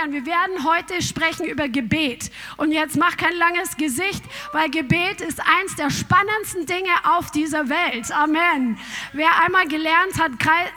Herrn, wir werden heute sprechen über Gebet. Und jetzt mach kein langes Gesicht, weil Gebet ist eins der spannendsten Dinge auf dieser Welt. Amen. Wer einmal gelernt hat,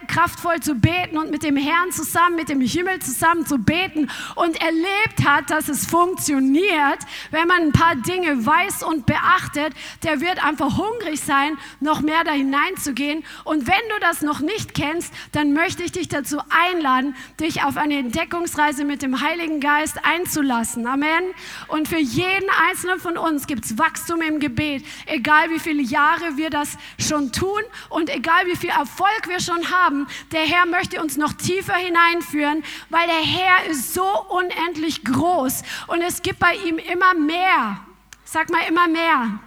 kraftvoll zu beten und mit dem Herrn zusammen, mit dem Himmel zusammen zu beten und erlebt hat, dass es funktioniert, wenn man ein paar Dinge weiß und beachtet, der wird einfach hungrig sein, noch mehr da hineinzugehen. Und wenn du das noch nicht kennst, dann möchte ich dich dazu einladen, dich auf eine Entdeckungsreise mit dem Heiligen Geist einzulassen. Amen. Und für jeden einzelnen von uns gibt es Wachstum im Gebet, egal wie viele Jahre wir das schon tun und egal wie viel Erfolg wir schon haben. Der Herr möchte uns noch tiefer hineinführen, weil der Herr ist so unendlich groß und es gibt bei ihm immer mehr. Sag mal immer mehr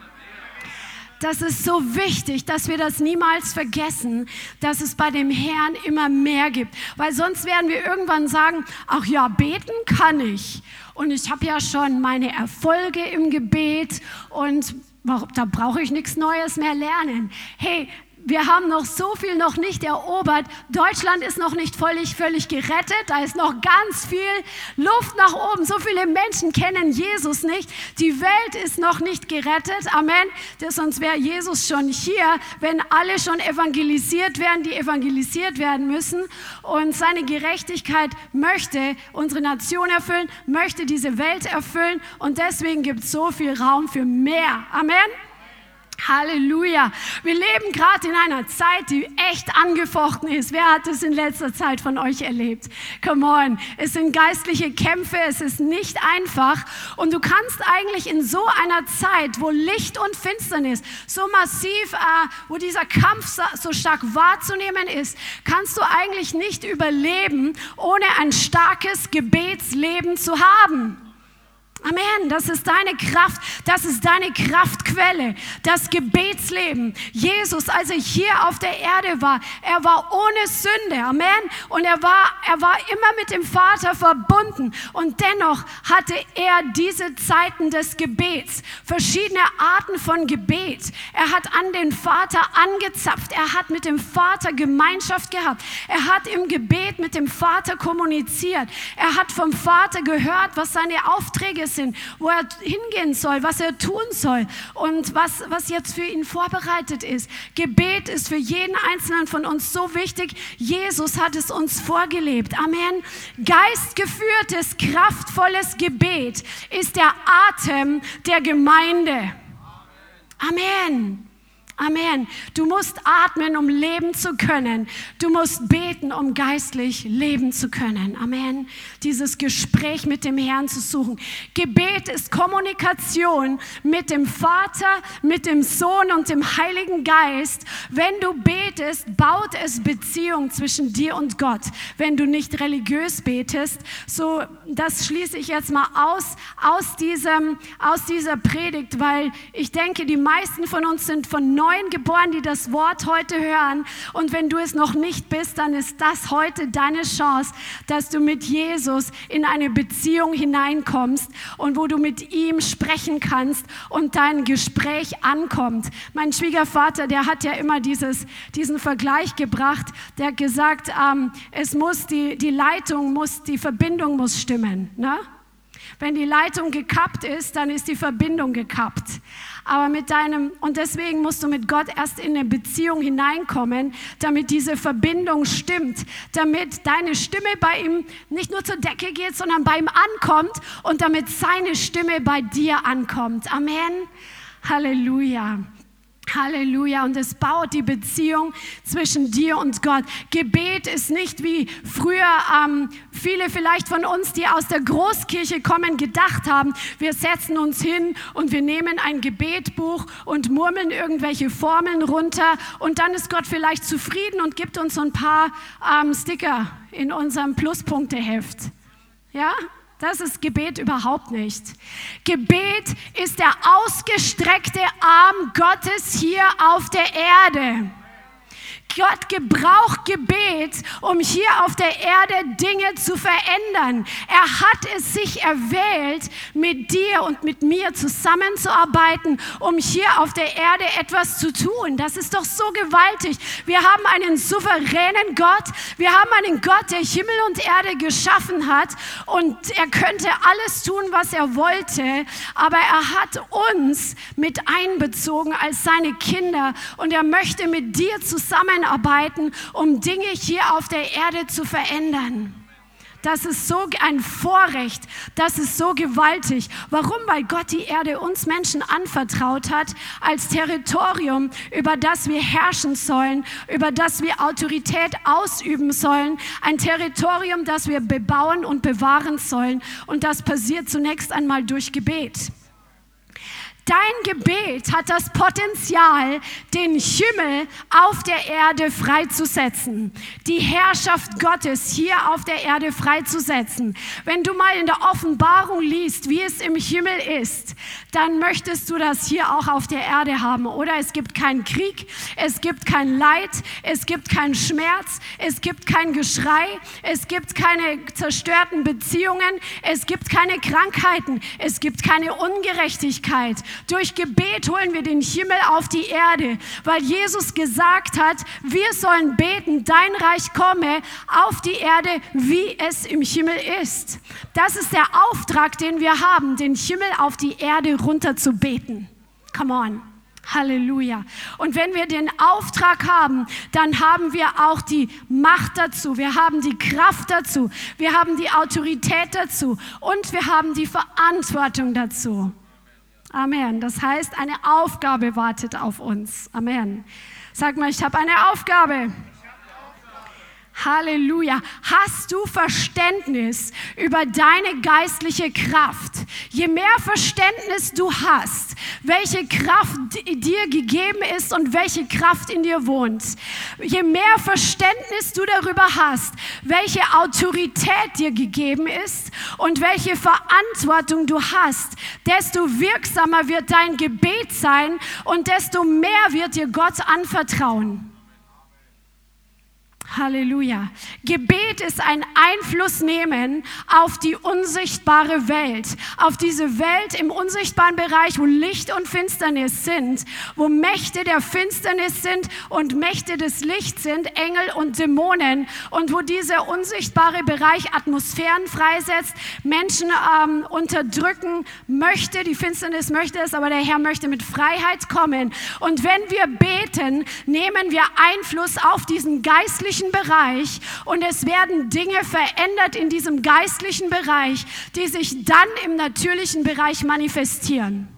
das ist so wichtig, dass wir das niemals vergessen, dass es bei dem Herrn immer mehr gibt. Weil sonst werden wir irgendwann sagen, ach ja, beten kann ich. Und ich habe ja schon meine Erfolge im Gebet und da brauche ich nichts Neues mehr lernen. Hey, wir haben noch so viel noch nicht erobert. Deutschland ist noch nicht völlig, völlig gerettet. Da ist noch ganz viel Luft nach oben. So viele Menschen kennen Jesus nicht. Die Welt ist noch nicht gerettet. Amen. Sonst wäre Jesus schon hier, wenn alle schon evangelisiert werden, die evangelisiert werden müssen. Und seine Gerechtigkeit möchte unsere Nation erfüllen, möchte diese Welt erfüllen. Und deswegen gibt es so viel Raum für mehr. Amen. Halleluja. Wir leben gerade in einer Zeit, die echt angefochten ist. Wer hat es in letzter Zeit von euch erlebt? Come on. Es sind geistliche Kämpfe. Es ist nicht einfach. Und du kannst eigentlich in so einer Zeit, wo Licht und Finsternis so massiv, äh, wo dieser Kampf so stark wahrzunehmen ist, kannst du eigentlich nicht überleben, ohne ein starkes Gebetsleben zu haben. Amen. Das ist deine Kraft. Das ist deine Kraftquelle. Das Gebetsleben. Jesus, als er hier auf der Erde war, er war ohne Sünde. Amen. Und er war, er war immer mit dem Vater verbunden. Und dennoch hatte er diese Zeiten des Gebets. Verschiedene Arten von Gebet. Er hat an den Vater angezapft. Er hat mit dem Vater Gemeinschaft gehabt. Er hat im Gebet mit dem Vater kommuniziert. Er hat vom Vater gehört, was seine Aufträge sind, wo er hingehen soll, was er tun soll und was, was jetzt für ihn vorbereitet ist. Gebet ist für jeden Einzelnen von uns so wichtig. Jesus hat es uns vorgelebt. Amen. Geistgeführtes, kraftvolles Gebet ist der Atem der Gemeinde. Amen. Amen. Du musst atmen, um leben zu können. Du musst beten, um geistlich leben zu können. Amen. Dieses Gespräch mit dem Herrn zu suchen. Gebet ist Kommunikation mit dem Vater, mit dem Sohn und dem Heiligen Geist. Wenn du betest, baut es Beziehung zwischen dir und Gott. Wenn du nicht religiös betest, so das schließe ich jetzt mal aus aus diesem aus dieser Predigt, weil ich denke, die meisten von uns sind von Neuen geboren, die das Wort heute hören. Und wenn du es noch nicht bist, dann ist das heute deine Chance, dass du mit Jesus in eine Beziehung hineinkommst und wo du mit ihm sprechen kannst und dein Gespräch ankommt. Mein Schwiegervater, der hat ja immer dieses, diesen Vergleich gebracht. Der hat gesagt, ähm, es muss die, die Leitung muss, die Verbindung muss stimmen. Ne? Wenn die Leitung gekappt ist, dann ist die Verbindung gekappt. Aber mit deinem, und deswegen musst du mit Gott erst in eine Beziehung hineinkommen, damit diese Verbindung stimmt, damit deine Stimme bei ihm nicht nur zur Decke geht, sondern bei ihm ankommt und damit seine Stimme bei dir ankommt. Amen. Halleluja. Halleluja. Und es baut die Beziehung zwischen dir und Gott. Gebet ist nicht wie früher ähm, viele vielleicht von uns, die aus der Großkirche kommen, gedacht haben, wir setzen uns hin und wir nehmen ein Gebetbuch und murmeln irgendwelche Formeln runter und dann ist Gott vielleicht zufrieden und gibt uns so ein paar ähm, Sticker in unserem Pluspunkteheft. Ja? Das ist Gebet überhaupt nicht. Gebet ist der ausgestreckte Arm Gottes hier auf der Erde. Gott gebraucht Gebet, um hier auf der Erde Dinge zu verändern. Er hat es sich erwählt, mit dir und mit mir zusammenzuarbeiten, um hier auf der Erde etwas zu tun. Das ist doch so gewaltig. Wir haben einen souveränen Gott. Wir haben einen Gott, der Himmel und Erde geschaffen hat und er könnte alles tun, was er wollte, aber er hat uns mit einbezogen als seine Kinder und er möchte mit dir zusammenarbeiten, um Dinge hier auf der Erde zu verändern. Das ist so ein Vorrecht, das ist so gewaltig. Warum? Weil Gott die Erde uns Menschen anvertraut hat als Territorium, über das wir herrschen sollen, über das wir Autorität ausüben sollen. Ein Territorium, das wir bebauen und bewahren sollen. Und das passiert zunächst einmal durch Gebet. Dein Gebet hat das Potenzial, den Himmel auf der Erde freizusetzen, die Herrschaft Gottes hier auf der Erde freizusetzen. Wenn du mal in der Offenbarung liest, wie es im Himmel ist, dann möchtest du das hier auch auf der Erde haben. Oder es gibt keinen Krieg, es gibt kein Leid, es gibt keinen Schmerz, es gibt kein Geschrei, es gibt keine zerstörten Beziehungen, es gibt keine Krankheiten, es gibt keine Ungerechtigkeit. Durch Gebet holen wir den Himmel auf die Erde, weil Jesus gesagt hat, wir sollen beten, dein Reich komme auf die Erde, wie es im Himmel ist. Das ist der Auftrag, den wir haben, den Himmel auf die Erde runter zu beten. Come on. Halleluja. Und wenn wir den Auftrag haben, dann haben wir auch die Macht dazu, wir haben die Kraft dazu, wir haben die Autorität dazu und wir haben die Verantwortung dazu. Amen. Das heißt, eine Aufgabe wartet auf uns. Amen. Sag mal, ich habe eine Aufgabe. Halleluja. Hast du Verständnis über deine geistliche Kraft? Je mehr Verständnis du hast, welche Kraft dir gegeben ist und welche Kraft in dir wohnt, je mehr Verständnis du darüber hast, welche Autorität dir gegeben ist und welche Verantwortung du hast, desto wirksamer wird dein Gebet sein und desto mehr wird dir Gott anvertrauen. Halleluja. Gebet ist ein Einfluss nehmen auf die unsichtbare Welt, auf diese Welt im unsichtbaren Bereich, wo Licht und Finsternis sind, wo Mächte der Finsternis sind und Mächte des Lichts sind, Engel und Dämonen und wo dieser unsichtbare Bereich Atmosphären freisetzt, Menschen ähm, unterdrücken möchte. Die Finsternis möchte es, aber der Herr möchte mit Freiheit kommen. Und wenn wir beten, nehmen wir Einfluss auf diesen geistlichen geistlichen Bereich und es werden Dinge verändert in diesem geistlichen Bereich, die sich dann im natürlichen Bereich manifestieren.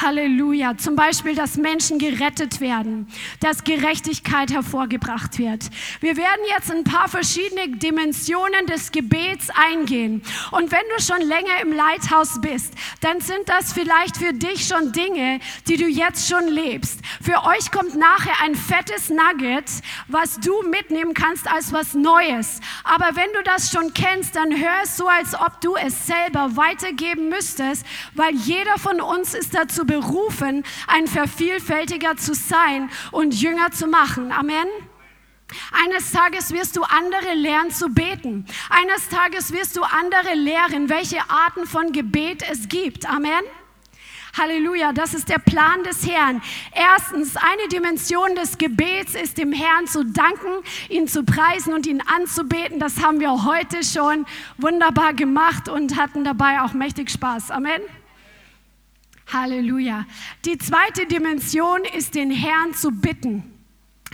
Halleluja. Zum Beispiel, dass Menschen gerettet werden, dass Gerechtigkeit hervorgebracht wird. Wir werden jetzt ein paar verschiedene Dimensionen des Gebets eingehen. Und wenn du schon länger im Leithaus bist, dann sind das vielleicht für dich schon Dinge, die du jetzt schon lebst. Für euch kommt nachher ein fettes Nugget, was du mitnehmen kannst als was Neues. Aber wenn du das schon kennst, dann hör es so, als ob du es selber weitergeben müsstest, weil jeder von uns ist dazu dazu berufen, ein Vervielfältiger zu sein und Jünger zu machen. Amen. Eines Tages wirst du andere lernen zu beten. Eines Tages wirst du andere lehren, welche Arten von Gebet es gibt. Amen. Halleluja, das ist der Plan des Herrn. Erstens, eine Dimension des Gebets ist dem Herrn zu danken, ihn zu preisen und ihn anzubeten. Das haben wir heute schon wunderbar gemacht und hatten dabei auch mächtig Spaß. Amen. Halleluja. Die zweite Dimension ist, den Herrn zu bitten.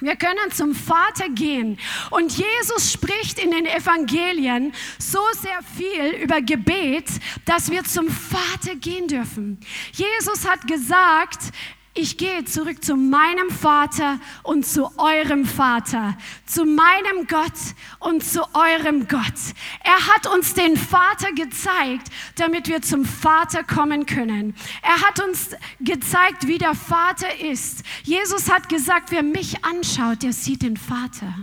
Wir können zum Vater gehen. Und Jesus spricht in den Evangelien so sehr viel über Gebet, dass wir zum Vater gehen dürfen. Jesus hat gesagt, ich gehe zurück zu meinem Vater und zu eurem Vater, zu meinem Gott und zu eurem Gott. Er hat uns den Vater gezeigt, damit wir zum Vater kommen können. Er hat uns gezeigt, wie der Vater ist. Jesus hat gesagt, wer mich anschaut, der sieht den Vater.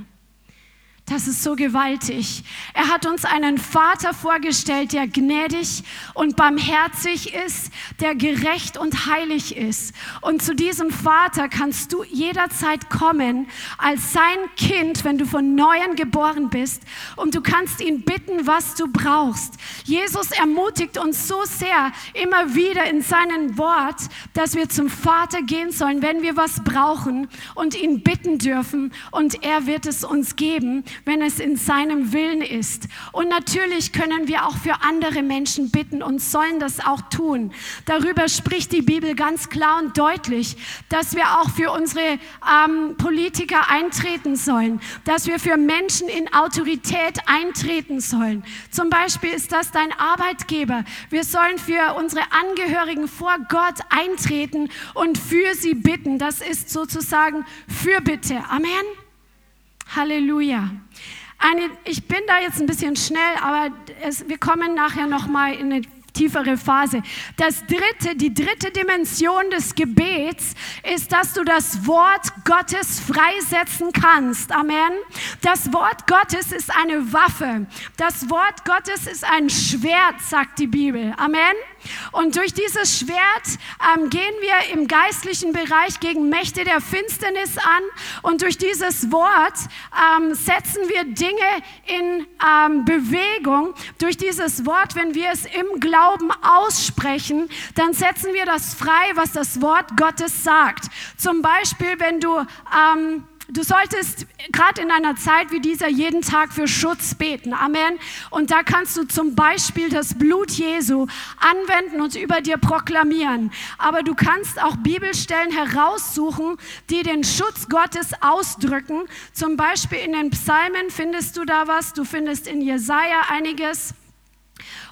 Das ist so gewaltig. Er hat uns einen Vater vorgestellt, der gnädig und barmherzig ist, der gerecht und heilig ist. Und zu diesem Vater kannst du jederzeit kommen als sein Kind, wenn du von neuem geboren bist. Und du kannst ihn bitten, was du brauchst. Jesus ermutigt uns so sehr immer wieder in seinem Wort, dass wir zum Vater gehen sollen, wenn wir was brauchen und ihn bitten dürfen. Und er wird es uns geben wenn es in seinem Willen ist. Und natürlich können wir auch für andere Menschen bitten und sollen das auch tun. Darüber spricht die Bibel ganz klar und deutlich, dass wir auch für unsere ähm, Politiker eintreten sollen, dass wir für Menschen in Autorität eintreten sollen. Zum Beispiel ist das dein Arbeitgeber. Wir sollen für unsere Angehörigen vor Gott eintreten und für sie bitten. Das ist sozusagen Fürbitte. Amen. Halleluja. Eine, ich bin da jetzt ein bisschen schnell, aber es, wir kommen nachher noch mal in eine tiefere Phase. Das dritte, die dritte Dimension des Gebets ist, dass du das Wort Gottes freisetzen kannst. Amen. Das Wort Gottes ist eine Waffe. Das Wort Gottes ist ein Schwert, sagt die Bibel. Amen. Und durch dieses Schwert ähm, gehen wir im geistlichen Bereich gegen Mächte der Finsternis an. Und durch dieses Wort ähm, setzen wir Dinge in ähm, Bewegung. Durch dieses Wort, wenn wir es im Glauben aussprechen, dann setzen wir das frei, was das Wort Gottes sagt. Zum Beispiel, wenn du ähm, Du solltest gerade in einer Zeit wie dieser jeden Tag für Schutz beten. Amen. Und da kannst du zum Beispiel das Blut Jesu anwenden und über dir proklamieren. Aber du kannst auch Bibelstellen heraussuchen, die den Schutz Gottes ausdrücken. Zum Beispiel in den Psalmen findest du da was. Du findest in Jesaja einiges.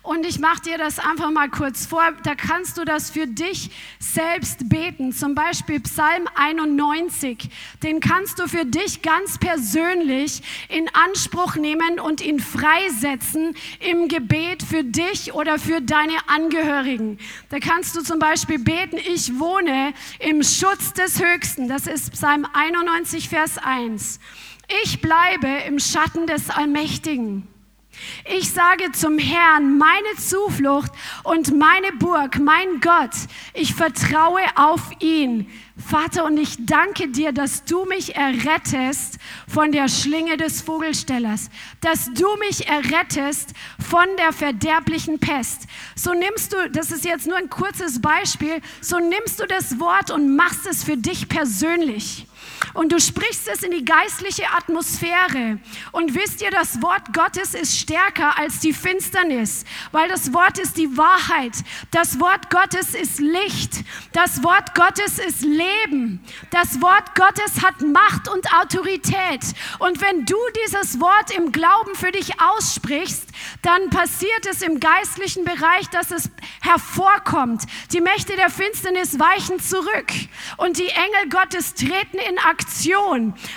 Und ich mache dir das einfach mal kurz vor. Da kannst du das für dich selbst beten. Zum Beispiel Psalm 91. Den kannst du für dich ganz persönlich in Anspruch nehmen und ihn freisetzen im Gebet für dich oder für deine Angehörigen. Da kannst du zum Beispiel beten, ich wohne im Schutz des Höchsten. Das ist Psalm 91, Vers 1. Ich bleibe im Schatten des Allmächtigen. Ich sage zum Herrn, meine Zuflucht und meine Burg, mein Gott, ich vertraue auf ihn. Vater, und ich danke dir, dass du mich errettest von der Schlinge des Vogelstellers, dass du mich errettest von der verderblichen Pest. So nimmst du, das ist jetzt nur ein kurzes Beispiel, so nimmst du das Wort und machst es für dich persönlich und du sprichst es in die geistliche Atmosphäre. Und wisst ihr, das Wort Gottes ist stärker als die Finsternis, weil das Wort ist die Wahrheit. Das Wort Gottes ist Licht. Das Wort Gottes ist Leben. Das Wort Gottes hat Macht und Autorität. Und wenn du dieses Wort im Glauben für dich aussprichst, dann passiert es im geistlichen Bereich, dass es hervorkommt. Die Mächte der Finsternis weichen zurück und die Engel Gottes treten in Aktion,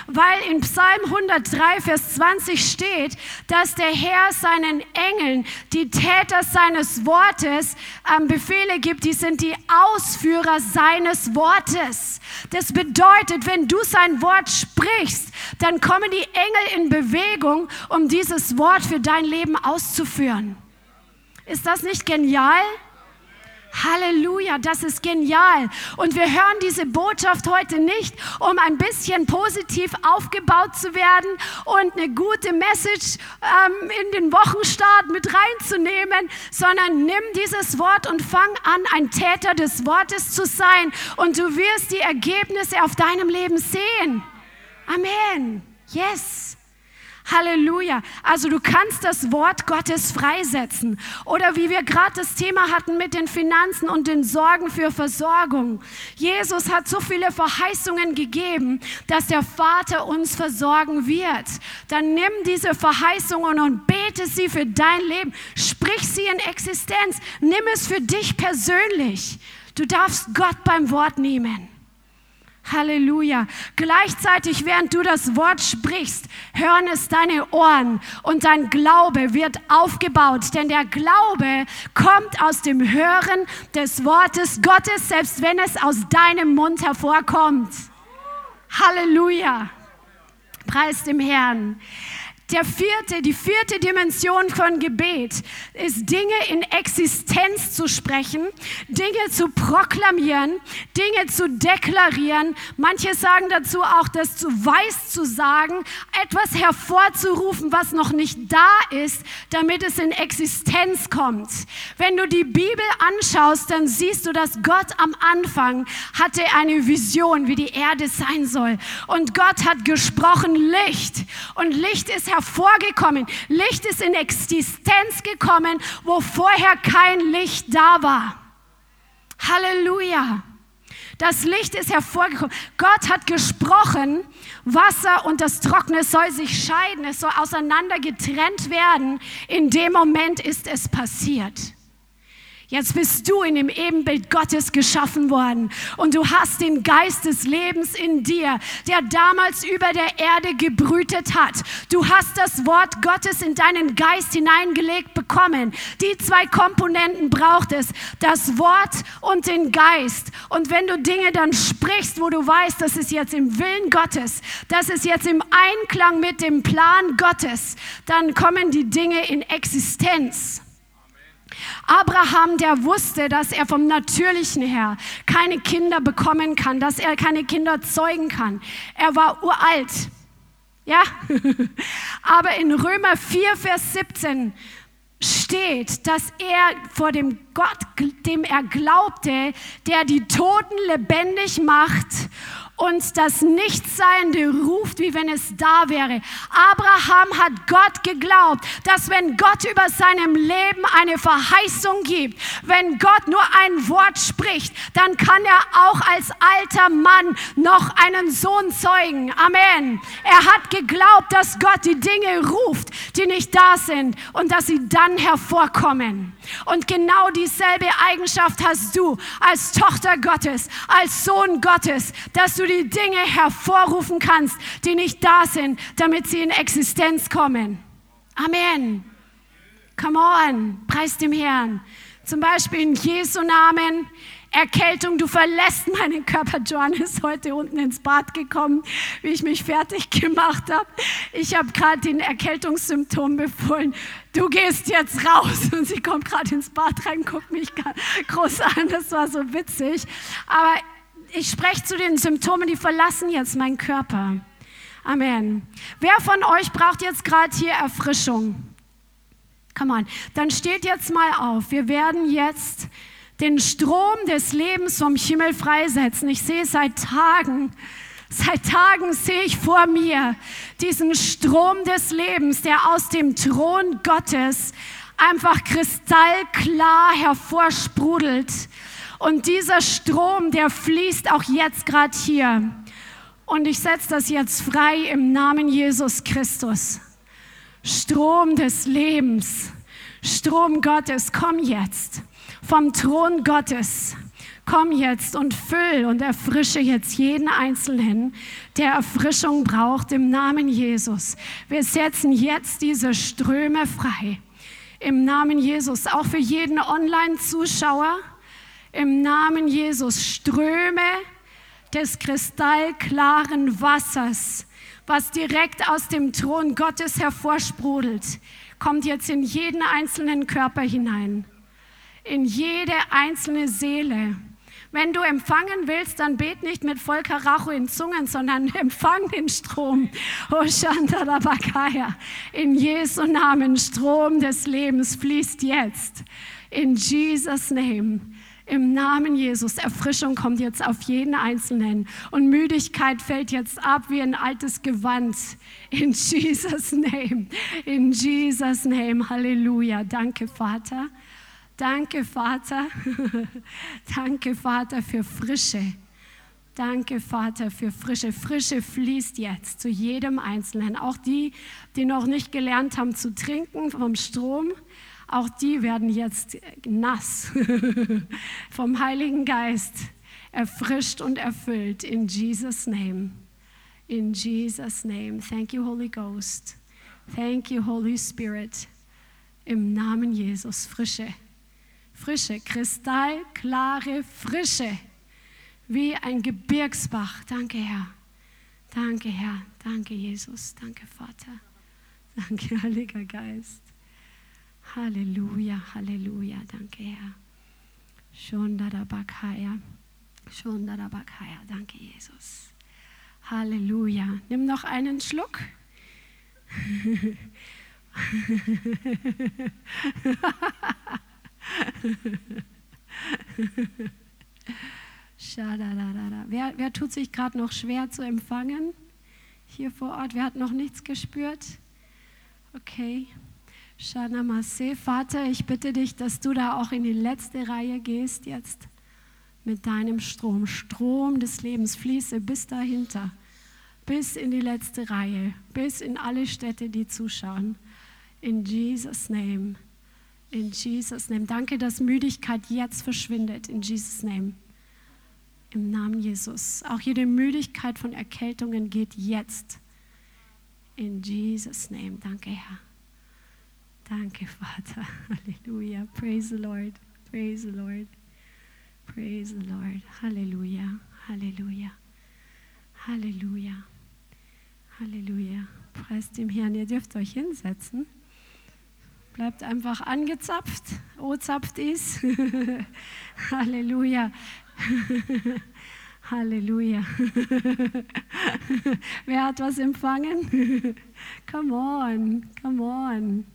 weil in Psalm 103, Vers 20 steht, dass der Herr seinen Engeln, die Täter seines Wortes, ähm, Befehle gibt. Die sind die Ausführer seines Wortes. Das bedeutet, wenn du sein Wort sprichst, dann kommen die Engel in Bewegung, um dieses Wort für dein Leben auszuführen. Ist das nicht genial? Halleluja, das ist genial. Und wir hören diese Botschaft heute nicht, um ein bisschen positiv aufgebaut zu werden und eine gute Message ähm, in den Wochenstart mit reinzunehmen, sondern nimm dieses Wort und fang an, ein Täter des Wortes zu sein. Und du wirst die Ergebnisse auf deinem Leben sehen. Amen. Yes. Halleluja. Also du kannst das Wort Gottes freisetzen. Oder wie wir gerade das Thema hatten mit den Finanzen und den Sorgen für Versorgung. Jesus hat so viele Verheißungen gegeben, dass der Vater uns versorgen wird. Dann nimm diese Verheißungen und bete sie für dein Leben. Sprich sie in Existenz. Nimm es für dich persönlich. Du darfst Gott beim Wort nehmen. Halleluja. Gleichzeitig, während du das Wort sprichst, hören es deine Ohren und dein Glaube wird aufgebaut. Denn der Glaube kommt aus dem Hören des Wortes Gottes, selbst wenn es aus deinem Mund hervorkommt. Halleluja. Preis dem Herrn. Der vierte, die vierte Dimension von Gebet ist Dinge in Existenz zu sprechen, Dinge zu proklamieren, Dinge zu deklarieren. Manche sagen dazu auch, das zu weiß zu sagen, etwas hervorzurufen, was noch nicht da ist, damit es in Existenz kommt. Wenn du die Bibel anschaust, dann siehst du, dass Gott am Anfang hatte eine Vision, wie die Erde sein soll. Und Gott hat gesprochen Licht. Und Licht ist hervorgekommen. Licht ist in Existenz gekommen, wo vorher kein Licht da war. Halleluja. Das Licht ist hervorgekommen. Gott hat gesprochen, Wasser und das Trockene soll sich scheiden, es soll auseinander getrennt werden. In dem Moment ist es passiert. Jetzt bist du in dem Ebenbild Gottes geschaffen worden und du hast den Geist des Lebens in dir, der damals über der Erde gebrütet hat. Du hast das Wort Gottes in deinen Geist hineingelegt bekommen. Die zwei Komponenten braucht es, das Wort und den Geist. Und wenn du Dinge dann sprichst, wo du weißt, das ist jetzt im Willen Gottes, das ist jetzt im Einklang mit dem Plan Gottes, dann kommen die Dinge in Existenz. Abraham, der wusste, dass er vom Natürlichen her keine Kinder bekommen kann, dass er keine Kinder zeugen kann. Er war uralt. Ja? Aber in Römer 4, Vers 17 steht, dass er vor dem Gott, dem er glaubte, der die Toten lebendig macht und das Nichtseiende ruft, wie wenn es da wäre. Abraham hat Gott geglaubt, dass wenn Gott über seinem Leben eine Verheißung gibt, wenn Gott nur ein Wort spricht, dann kann er auch als alter Mann noch einen Sohn zeugen. Amen. Er hat geglaubt, dass Gott die Dinge ruft, die nicht da sind und dass sie dann hervorkommen. Und genau dieselbe Eigenschaft hast du als Tochter Gottes, als Sohn Gottes, dass du die Dinge hervorrufen kannst, die nicht da sind, damit sie in Existenz kommen. Amen. Come on, preis dem Herrn. Zum Beispiel in Jesu Namen. Erkältung, du verlässt meinen Körper. Joan ist heute unten ins Bad gekommen, wie ich mich fertig gemacht habe. Ich habe gerade den Erkältungssymptom befohlen. Du gehst jetzt raus. Und sie kommt gerade ins Bad rein, guckt mich groß an. Das war so witzig. Aber ich spreche zu den Symptomen, die verlassen jetzt meinen Körper. Amen. Wer von euch braucht jetzt gerade hier Erfrischung? Come on. Dann steht jetzt mal auf. Wir werden jetzt den Strom des Lebens vom Himmel freisetzen. Ich sehe seit Tagen, seit Tagen sehe ich vor mir diesen Strom des Lebens, der aus dem Thron Gottes einfach kristallklar hervorsprudelt und dieser Strom, der fließt auch jetzt gerade hier. Und ich setze das jetzt frei im Namen Jesus Christus. Strom des Lebens, Strom Gottes, komm jetzt vom Thron Gottes. Komm jetzt und füll und erfrische jetzt jeden Einzelnen, der Erfrischung braucht im Namen Jesus. Wir setzen jetzt diese Ströme frei. Im Namen Jesus, auch für jeden Online-Zuschauer im Namen Jesus Ströme des kristallklaren Wassers, was direkt aus dem Thron Gottes hervorsprudelt, kommt jetzt in jeden einzelnen Körper hinein, in jede einzelne Seele. Wenn du empfangen willst, dann bet nicht mit voll Karacho in Zungen, sondern empfang den Strom. In Jesu Namen, Strom des Lebens fließt jetzt. In Jesus' Name. Im Namen Jesus, Erfrischung kommt jetzt auf jeden Einzelnen und Müdigkeit fällt jetzt ab wie ein altes Gewand. In Jesus' Name, in Jesus' Name, Halleluja. Danke, Vater. Danke, Vater. Danke, Vater, für Frische. Danke, Vater, für Frische. Frische fließt jetzt zu jedem Einzelnen. Auch die, die noch nicht gelernt haben zu trinken vom Strom auch die werden jetzt nass vom Heiligen Geist erfrischt und erfüllt in Jesus Name. In Jesus Name. Thank you Holy Ghost. Thank you Holy Spirit. Im Namen Jesus frische. Frische, kristallklare Frische. Wie ein Gebirgsbach. Danke Herr. Danke Herr. Danke Jesus. Danke Vater. Danke, Heiliger Geist. Halleluja, Halleluja. Danke, Herr. Shondarabakaya. Shondarabakaya. Danke, Jesus. Halleluja. Nimm noch einen Schluck. wer, wer tut sich gerade noch schwer zu empfangen? Hier vor Ort, wer hat noch nichts gespürt? Okay. Shanamase, Vater, ich bitte dich, dass du da auch in die letzte Reihe gehst jetzt mit deinem Strom. Strom des Lebens fließe bis dahinter, bis in die letzte Reihe, bis in alle Städte, die zuschauen. In Jesus' Name. In Jesus' Name. Danke, dass Müdigkeit jetzt verschwindet. In Jesus' Name. Im Namen Jesus. Auch jede Müdigkeit von Erkältungen geht jetzt. In Jesus' Name. Danke, Herr. Danke, Vater. Halleluja. Praise the Lord. Praise the Lord. Praise the Lord. Halleluja. Halleluja. Halleluja. Halleluja. Preist dem Herrn. Ihr dürft euch hinsetzen. Bleibt einfach angezapft. O-zapft ist. Halleluja. Halleluja. Wer hat was empfangen? come on, come on.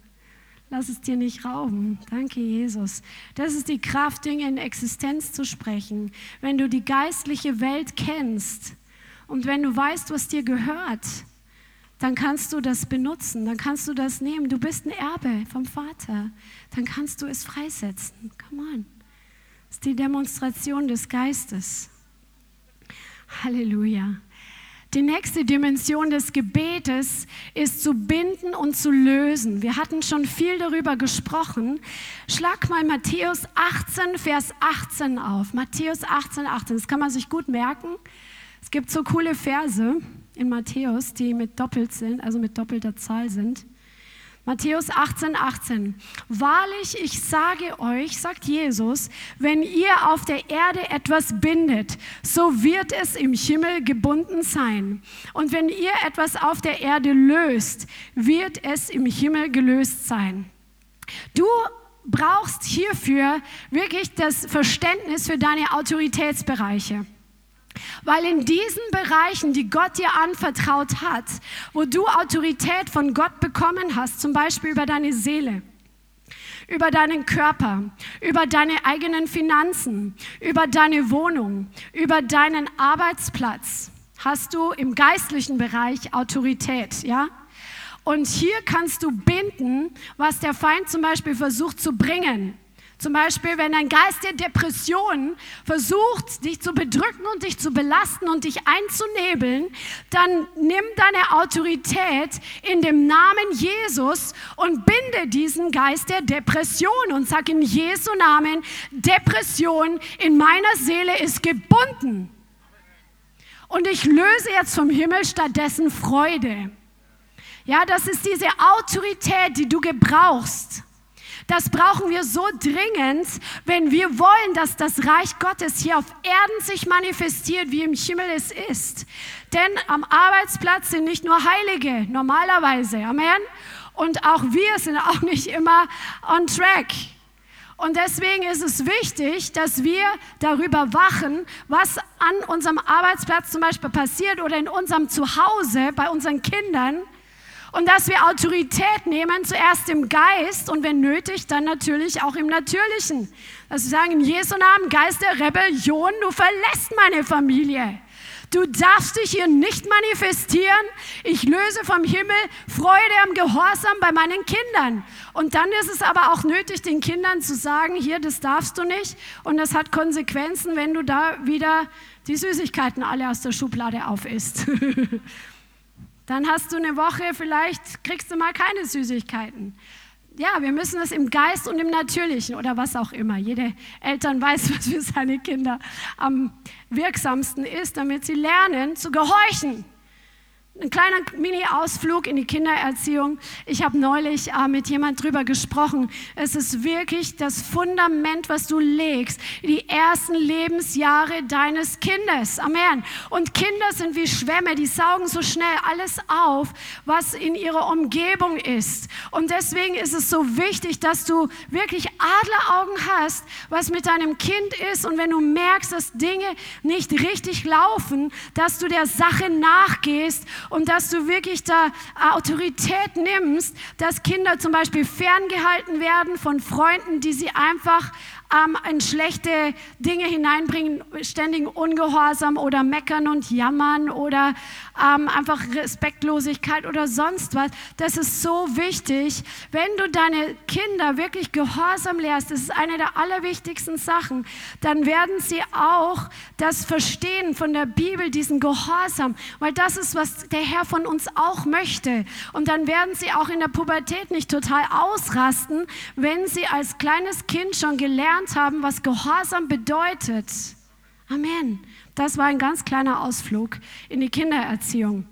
Lass es dir nicht rauben. Danke, Jesus. Das ist die Kraft, Dinge in Existenz zu sprechen. Wenn du die geistliche Welt kennst und wenn du weißt, was dir gehört, dann kannst du das benutzen, dann kannst du das nehmen. Du bist ein Erbe vom Vater. Dann kannst du es freisetzen. Come on. Das ist die Demonstration des Geistes. Halleluja. Die nächste Dimension des Gebetes ist zu binden und zu lösen. Wir hatten schon viel darüber gesprochen. Schlag mal Matthäus 18, Vers 18 auf. Matthäus 18, 18. Das kann man sich gut merken. Es gibt so coole Verse in Matthäus, die mit doppelt sind, also mit doppelter Zahl sind. Matthäus 18, 18. Wahrlich, ich sage euch, sagt Jesus, wenn ihr auf der Erde etwas bindet, so wird es im Himmel gebunden sein. Und wenn ihr etwas auf der Erde löst, wird es im Himmel gelöst sein. Du brauchst hierfür wirklich das Verständnis für deine Autoritätsbereiche. Weil in diesen Bereichen, die Gott dir anvertraut hat, wo du Autorität von Gott bekommen hast, zum Beispiel über deine Seele, über deinen Körper, über deine eigenen Finanzen, über deine Wohnung, über deinen Arbeitsplatz, hast du im geistlichen Bereich Autorität, ja? Und hier kannst du binden, was der Feind zum Beispiel versucht zu bringen. Zum Beispiel, wenn ein Geist der Depression versucht, dich zu bedrücken und dich zu belasten und dich einzunebeln, dann nimm deine Autorität in dem Namen Jesus und binde diesen Geist der Depression und sag in Jesu Namen, Depression in meiner Seele ist gebunden. Und ich löse jetzt vom Himmel stattdessen Freude. Ja, das ist diese Autorität, die du gebrauchst das brauchen wir so dringend, wenn wir wollen, dass das Reich Gottes hier auf Erden sich manifestiert, wie im Himmel es ist. Denn am Arbeitsplatz sind nicht nur Heilige, normalerweise. Amen. Und auch wir sind auch nicht immer on track. Und deswegen ist es wichtig, dass wir darüber wachen, was an unserem Arbeitsplatz zum Beispiel passiert oder in unserem Zuhause bei unseren Kindern und dass wir Autorität nehmen, zuerst im Geist und wenn nötig, dann natürlich auch im Natürlichen. Dass wir sagen, in Jesu Namen, Geist der Rebellion, du verlässt meine Familie. Du darfst dich hier nicht manifestieren. Ich löse vom Himmel Freude am Gehorsam bei meinen Kindern. Und dann ist es aber auch nötig, den Kindern zu sagen, hier, das darfst du nicht. Und das hat Konsequenzen, wenn du da wieder die Süßigkeiten alle aus der Schublade aufisst. Dann hast du eine Woche, vielleicht kriegst du mal keine Süßigkeiten. Ja, wir müssen das im Geist und im Natürlichen oder was auch immer. Jede Eltern weiß, was für seine Kinder am wirksamsten ist, damit sie lernen zu gehorchen. Ein kleiner Mini-Ausflug in die Kindererziehung. Ich habe neulich äh, mit jemand drüber gesprochen. Es ist wirklich das Fundament, was du legst, die ersten Lebensjahre deines Kindes. Amen. Und Kinder sind wie Schwämme, die saugen so schnell alles auf, was in ihrer Umgebung ist. Und deswegen ist es so wichtig, dass du wirklich Adleraugen hast, was mit deinem Kind ist. Und wenn du merkst, dass Dinge nicht richtig laufen, dass du der Sache nachgehst und dass du wirklich da Autorität nimmst, dass Kinder zum Beispiel ferngehalten werden von Freunden, die sie einfach ähm, in schlechte Dinge hineinbringen, ständigen Ungehorsam oder meckern und jammern oder ähm, einfach Respektlosigkeit oder sonst was. Das ist so wichtig. Wenn du deine Kinder wirklich Gehorsam lehrst, das ist eine der allerwichtigsten Sachen, dann werden sie auch das verstehen von der Bibel, diesen Gehorsam, weil das ist, was der Herr von uns auch möchte. Und dann werden sie auch in der Pubertät nicht total ausrasten, wenn sie als kleines Kind schon gelernt haben, was Gehorsam bedeutet. Amen. Das war ein ganz kleiner Ausflug in die Kindererziehung.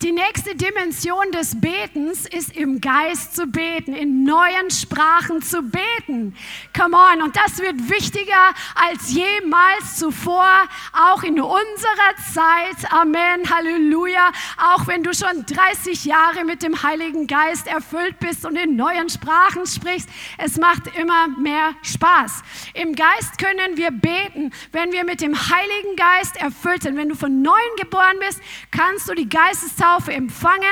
Die nächste Dimension des Betens ist im Geist zu beten, in neuen Sprachen zu beten. Come on, und das wird wichtiger als jemals zuvor, auch in unserer Zeit. Amen, Halleluja. Auch wenn du schon 30 Jahre mit dem Heiligen Geist erfüllt bist und in neuen Sprachen sprichst, es macht immer mehr Spaß. Im Geist können wir beten, wenn wir mit dem Heiligen Geist erfüllt sind. Wenn du von neuem geboren bist, kannst du die Geistestaufe Geistestaufe empfangen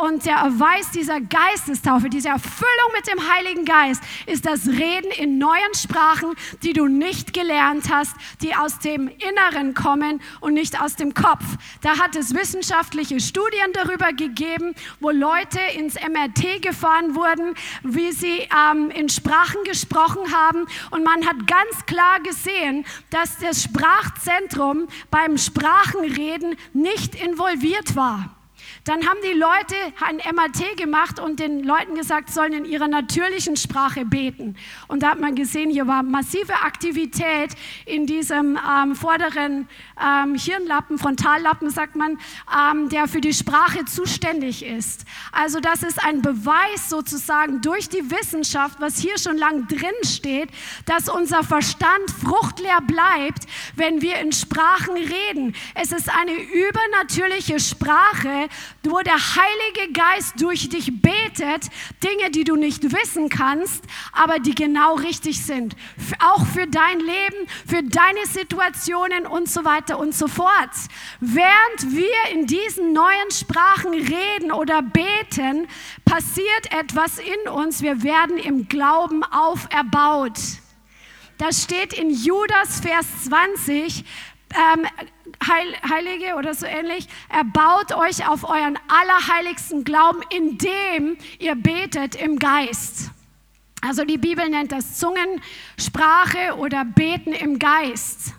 und der Erweis dieser Geistestaufe, diese Erfüllung mit dem Heiligen Geist ist das Reden in neuen Sprachen, die du nicht gelernt hast, die aus dem Inneren kommen und nicht aus dem Kopf. Da hat es wissenschaftliche Studien darüber gegeben, wo Leute ins MRT gefahren wurden, wie sie ähm, in Sprachen gesprochen haben und man hat ganz klar gesehen, dass das Sprachzentrum beim Sprachenreden nicht involviert war. Dann haben die Leute ein MAT gemacht und den Leuten gesagt, sollen in ihrer natürlichen Sprache beten. Und da hat man gesehen, hier war massive Aktivität in diesem ähm, vorderen ähm, Hirnlappen, Frontallappen, sagt man, ähm, der für die Sprache zuständig ist. Also das ist ein Beweis sozusagen durch die Wissenschaft, was hier schon lang drin steht, dass unser Verstand fruchtleer bleibt, wenn wir in Sprachen reden. Es ist eine übernatürliche Sprache, wo der Heilige Geist durch dich betet, Dinge, die du nicht wissen kannst, aber die genau richtig sind. Auch für dein Leben, für deine Situationen und so weiter und so fort. Während wir in diesen neuen Sprachen reden oder beten, passiert etwas in uns. Wir werden im Glauben auferbaut. Das steht in Judas Vers 20. Ähm, Heil, Heilige oder so ähnlich, erbaut euch auf euren allerheiligsten Glauben, indem ihr betet im Geist. Also die Bibel nennt das Zungensprache oder Beten im Geist.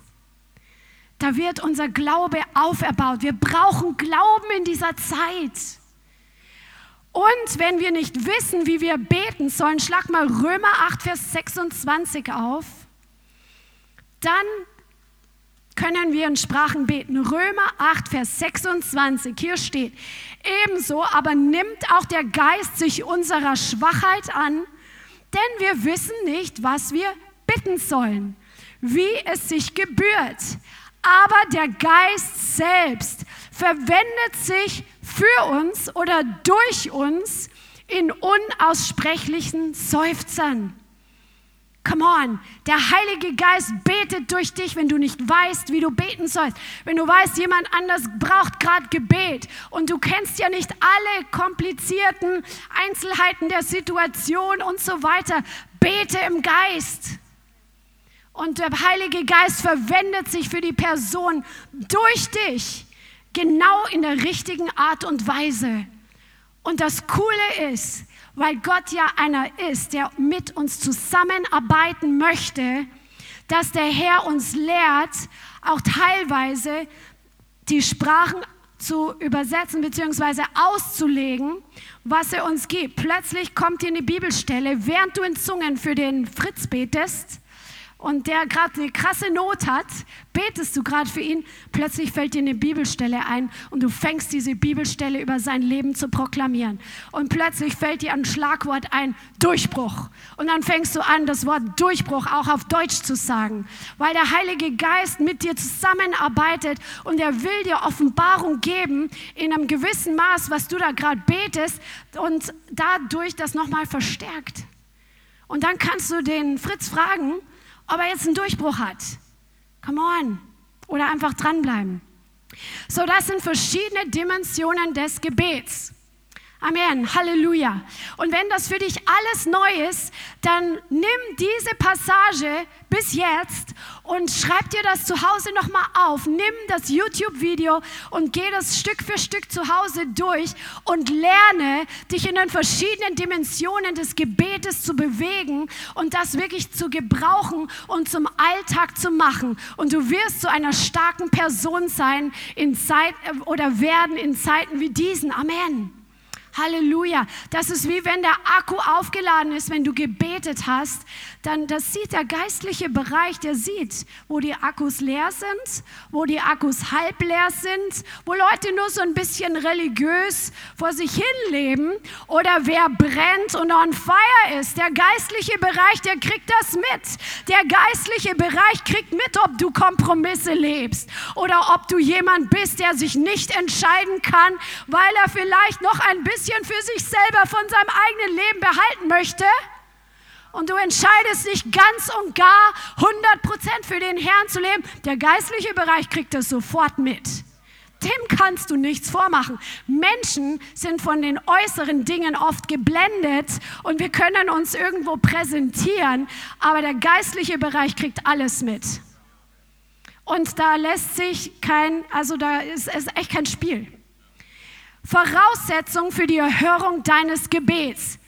Da wird unser Glaube auferbaut. Wir brauchen Glauben in dieser Zeit. Und wenn wir nicht wissen, wie wir beten sollen, schlag mal Römer 8, Vers 26 auf. Dann können wir in Sprachen beten. Römer 8, Vers 26, hier steht, ebenso aber nimmt auch der Geist sich unserer Schwachheit an, denn wir wissen nicht, was wir bitten sollen, wie es sich gebührt. Aber der Geist selbst verwendet sich für uns oder durch uns in unaussprechlichen Seufzern. Come on, der Heilige Geist betet durch dich, wenn du nicht weißt, wie du beten sollst. Wenn du weißt, jemand anders braucht gerade Gebet und du kennst ja nicht alle komplizierten Einzelheiten der Situation und so weiter. Bete im Geist. Und der Heilige Geist verwendet sich für die Person durch dich genau in der richtigen Art und Weise. Und das Coole ist, weil Gott ja einer ist, der mit uns zusammenarbeiten möchte, dass der Herr uns lehrt, auch teilweise die Sprachen zu übersetzen bzw. auszulegen, was er uns gibt. Plötzlich kommt dir eine Bibelstelle, während du in Zungen für den Fritz betest, und der gerade eine krasse Not hat, betest du gerade für ihn, plötzlich fällt dir eine Bibelstelle ein und du fängst diese Bibelstelle über sein Leben zu proklamieren. Und plötzlich fällt dir ein Schlagwort ein, Durchbruch. Und dann fängst du an, das Wort Durchbruch auch auf Deutsch zu sagen, weil der Heilige Geist mit dir zusammenarbeitet und er will dir Offenbarung geben in einem gewissen Maß, was du da gerade betest und dadurch das nochmal verstärkt. Und dann kannst du den Fritz fragen, ob er jetzt einen Durchbruch hat. Come on. Oder einfach dranbleiben. So, das sind verschiedene Dimensionen des Gebets. Amen, Halleluja. Und wenn das für dich alles neu ist, dann nimm diese Passage bis jetzt und schreib dir das zu Hause nochmal auf. Nimm das YouTube-Video und geh das Stück für Stück zu Hause durch und lerne, dich in den verschiedenen Dimensionen des Gebetes zu bewegen und das wirklich zu gebrauchen und zum Alltag zu machen. Und du wirst zu einer starken Person sein in Zeit oder werden in Zeiten wie diesen. Amen. Halleluja. Das ist wie wenn der Akku aufgeladen ist, wenn du gebetet hast, dann das sieht der geistliche Bereich, der sieht, wo die Akkus leer sind, wo die Akkus halb leer sind, wo Leute nur so ein bisschen religiös vor sich hin leben oder wer brennt und on fire ist. Der geistliche Bereich, der kriegt das mit. Der geistliche Bereich kriegt mit, ob du Kompromisse lebst oder ob du jemand bist, der sich nicht entscheiden kann, weil er vielleicht noch ein bisschen für sich selber von seinem eigenen Leben behalten möchte und du entscheidest dich ganz und gar 100% für den Herrn zu leben, der geistliche Bereich kriegt das sofort mit. Dem kannst du nichts vormachen. Menschen sind von den äußeren Dingen oft geblendet und wir können uns irgendwo präsentieren, aber der geistliche Bereich kriegt alles mit. Und da lässt sich kein, also da ist es echt kein Spiel. Voraussetzung für die Erhörung deines Gebets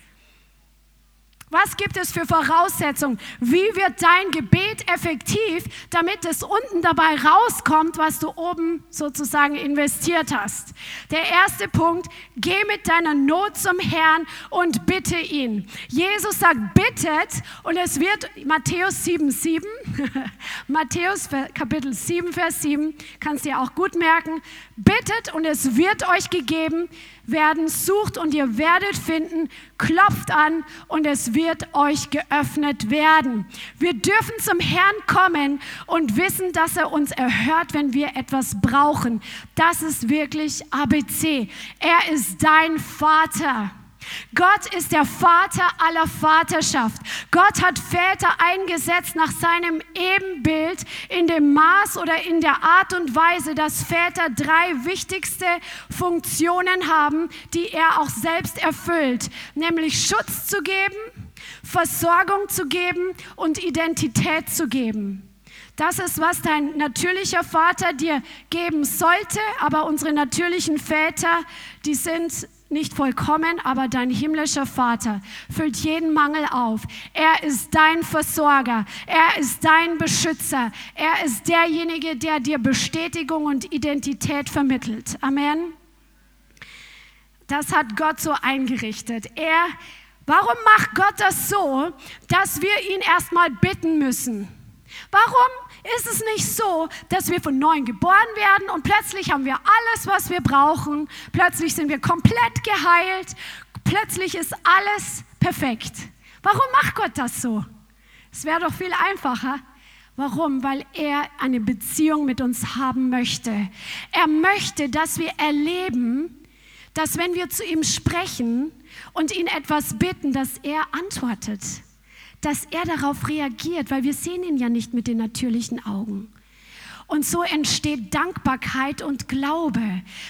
was gibt es für Voraussetzungen? Wie wird dein Gebet effektiv, damit es unten dabei rauskommt, was du oben sozusagen investiert hast? Der erste Punkt, geh mit deiner Not zum Herrn und bitte ihn. Jesus sagt, bittet und es wird Matthäus 7, 7, Matthäus Kapitel 7, Vers 7, kannst du dir auch gut merken, bittet und es wird euch gegeben werden, sucht und ihr werdet finden, klopft an und es wird euch geöffnet werden. Wir dürfen zum Herrn kommen und wissen, dass er uns erhört, wenn wir etwas brauchen. Das ist wirklich ABC. Er ist dein Vater. Gott ist der Vater aller Vaterschaft. Gott hat Väter eingesetzt nach seinem Ebenbild in dem Maß oder in der Art und Weise, dass Väter drei wichtigste Funktionen haben, die er auch selbst erfüllt, nämlich Schutz zu geben, Versorgung zu geben und Identität zu geben. Das ist, was dein natürlicher Vater dir geben sollte, aber unsere natürlichen Väter, die sind nicht vollkommen, aber dein himmlischer Vater füllt jeden Mangel auf. Er ist dein Versorger, er ist dein Beschützer, er ist derjenige, der dir Bestätigung und Identität vermittelt. Amen. Das hat Gott so eingerichtet. Er, warum macht Gott das so, dass wir ihn erstmal bitten müssen? Warum ist es nicht so, dass wir von neuem geboren werden und plötzlich haben wir alles, was wir brauchen, plötzlich sind wir komplett geheilt, plötzlich ist alles perfekt. Warum macht Gott das so? Es wäre doch viel einfacher. Warum? Weil er eine Beziehung mit uns haben möchte. Er möchte, dass wir erleben, dass wenn wir zu ihm sprechen und ihn etwas bitten, dass er antwortet dass er darauf reagiert, weil wir sehen ihn ja nicht mit den natürlichen Augen. Und so entsteht Dankbarkeit und Glaube,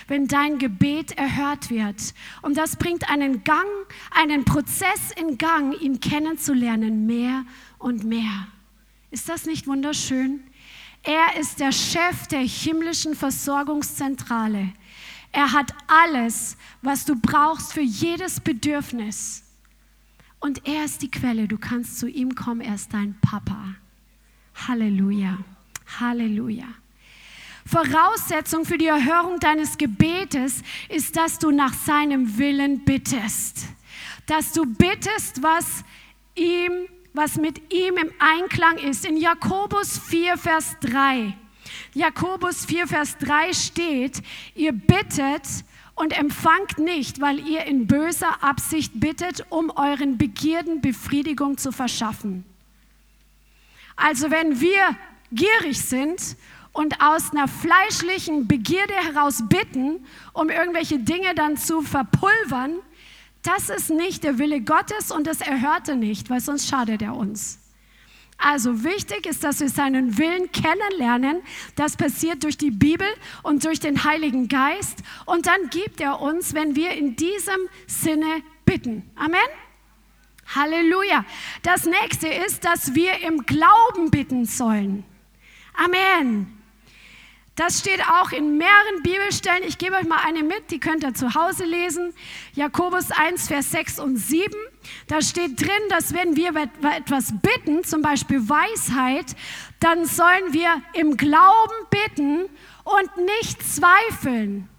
wenn dein Gebet erhört wird. Und das bringt einen Gang, einen Prozess in Gang, ihn kennenzulernen, mehr und mehr. Ist das nicht wunderschön? Er ist der Chef der himmlischen Versorgungszentrale. Er hat alles, was du brauchst für jedes Bedürfnis. Und er ist die Quelle. Du kannst zu ihm kommen. Er ist dein Papa. Halleluja. Halleluja. Voraussetzung für die Erhörung deines Gebetes ist, dass du nach seinem Willen bittest. Dass du bittest, was ihm was mit ihm im Einklang ist. In Jakobus 4, Vers 3. Jakobus 4, Vers 3 steht, ihr bittet und empfangt nicht, weil ihr in böser Absicht bittet, um euren Begierden Befriedigung zu verschaffen. Also wenn wir gierig sind und aus einer fleischlichen Begierde heraus bitten, um irgendwelche Dinge dann zu verpulvern, das ist nicht der Wille Gottes und das erhört er nicht, weil sonst schadet er uns. Also wichtig ist, dass wir seinen Willen kennenlernen. Das passiert durch die Bibel und durch den Heiligen Geist. Und dann gibt er uns, wenn wir in diesem Sinne bitten. Amen. Halleluja. Das nächste ist, dass wir im Glauben bitten sollen. Amen. Das steht auch in mehreren Bibelstellen. Ich gebe euch mal eine mit, die könnt ihr zu Hause lesen. Jakobus 1, Vers 6 und 7. Da steht drin, dass wenn wir etwas bitten, zum Beispiel Weisheit, dann sollen wir im Glauben bitten und nicht zweifeln,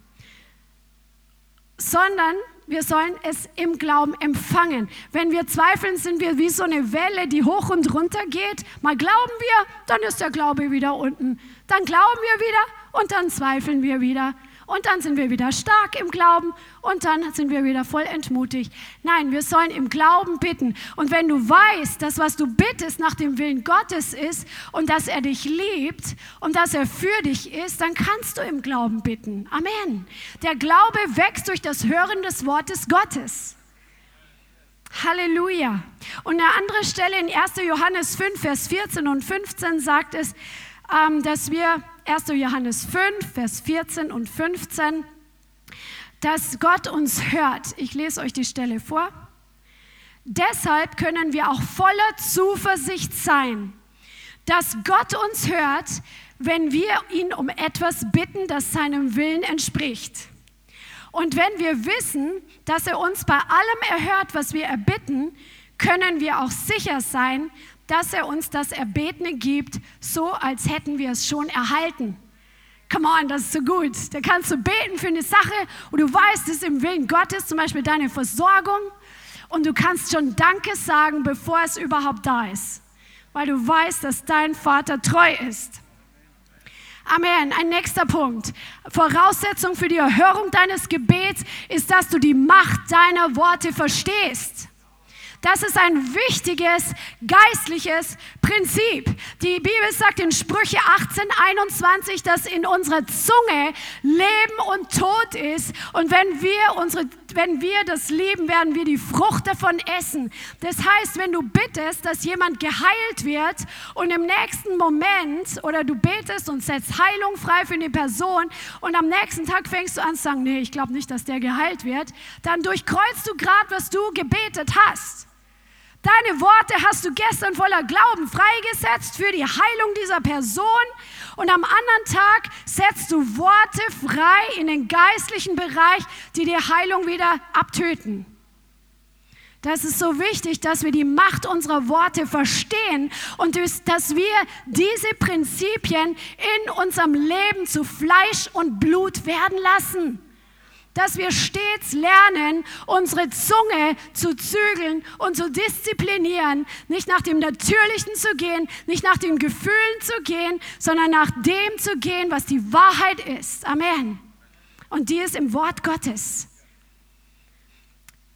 sondern wir sollen es im Glauben empfangen. Wenn wir zweifeln, sind wir wie so eine Welle, die hoch und runter geht. Mal glauben wir, dann ist der Glaube wieder unten. Dann glauben wir wieder und dann zweifeln wir wieder. Und dann sind wir wieder stark im Glauben und dann sind wir wieder voll entmutigt. Nein, wir sollen im Glauben bitten. Und wenn du weißt, dass was du bittest nach dem Willen Gottes ist und dass er dich liebt und dass er für dich ist, dann kannst du im Glauben bitten. Amen. Der Glaube wächst durch das Hören des Wortes Gottes. Halleluja. Und eine andere Stelle in 1. Johannes 5, Vers 14 und 15 sagt es, dass wir 1. Johannes 5, Vers 14 und 15, dass Gott uns hört. Ich lese euch die Stelle vor. Deshalb können wir auch voller Zuversicht sein, dass Gott uns hört, wenn wir ihn um etwas bitten, das seinem Willen entspricht. Und wenn wir wissen, dass er uns bei allem erhört, was wir erbitten, können wir auch sicher sein, dass er uns das Erbetene gibt, so als hätten wir es schon erhalten. Come on, das ist so gut. Da kannst du beten für eine Sache und du weißt, es im Willen Gottes, zum Beispiel deine Versorgung. Und du kannst schon Danke sagen, bevor es überhaupt da ist, weil du weißt, dass dein Vater treu ist. Amen. Ein nächster Punkt. Voraussetzung für die Erhörung deines Gebets ist, dass du die Macht deiner Worte verstehst. Das ist ein wichtiges geistliches Prinzip. Die Bibel sagt in Sprüche 18, 21, dass in unserer Zunge Leben und Tod ist. Und wenn wir, unsere, wenn wir das lieben, werden wir die Frucht davon essen. Das heißt, wenn du bittest, dass jemand geheilt wird und im nächsten Moment oder du betest und setzt Heilung frei für eine Person und am nächsten Tag fängst du an zu sagen, nee, ich glaube nicht, dass der geheilt wird, dann durchkreuzt du gerade, was du gebetet hast. Deine Worte hast du gestern voller Glauben freigesetzt für die Heilung dieser Person und am anderen Tag setzt du Worte frei in den geistlichen Bereich, die die Heilung wieder abtöten. Das ist so wichtig, dass wir die Macht unserer Worte verstehen und dass wir diese Prinzipien in unserem Leben zu Fleisch und Blut werden lassen dass wir stets lernen, unsere Zunge zu zügeln und zu disziplinieren, nicht nach dem Natürlichen zu gehen, nicht nach den Gefühlen zu gehen, sondern nach dem zu gehen, was die Wahrheit ist. Amen. Und die ist im Wort Gottes.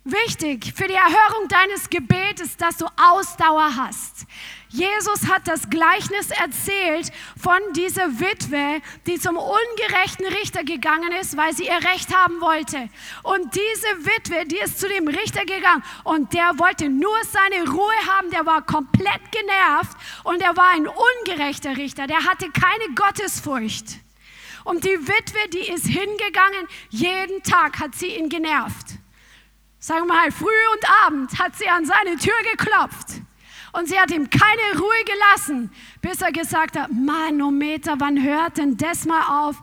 Wichtig für die Erhörung deines Gebetes, dass du Ausdauer hast. Jesus hat das Gleichnis erzählt von dieser Witwe, die zum ungerechten Richter gegangen ist, weil sie ihr Recht haben wollte. Und diese Witwe, die ist zu dem Richter gegangen und der wollte nur seine Ruhe haben, der war komplett genervt und er war ein ungerechter Richter, der hatte keine Gottesfurcht. Und die Witwe, die ist hingegangen, jeden Tag hat sie ihn genervt sagen wir mal, früh und abend hat sie an seine Tür geklopft. Und sie hat ihm keine Ruhe gelassen, bis er gesagt hat, Manometer, wann hört denn das mal auf?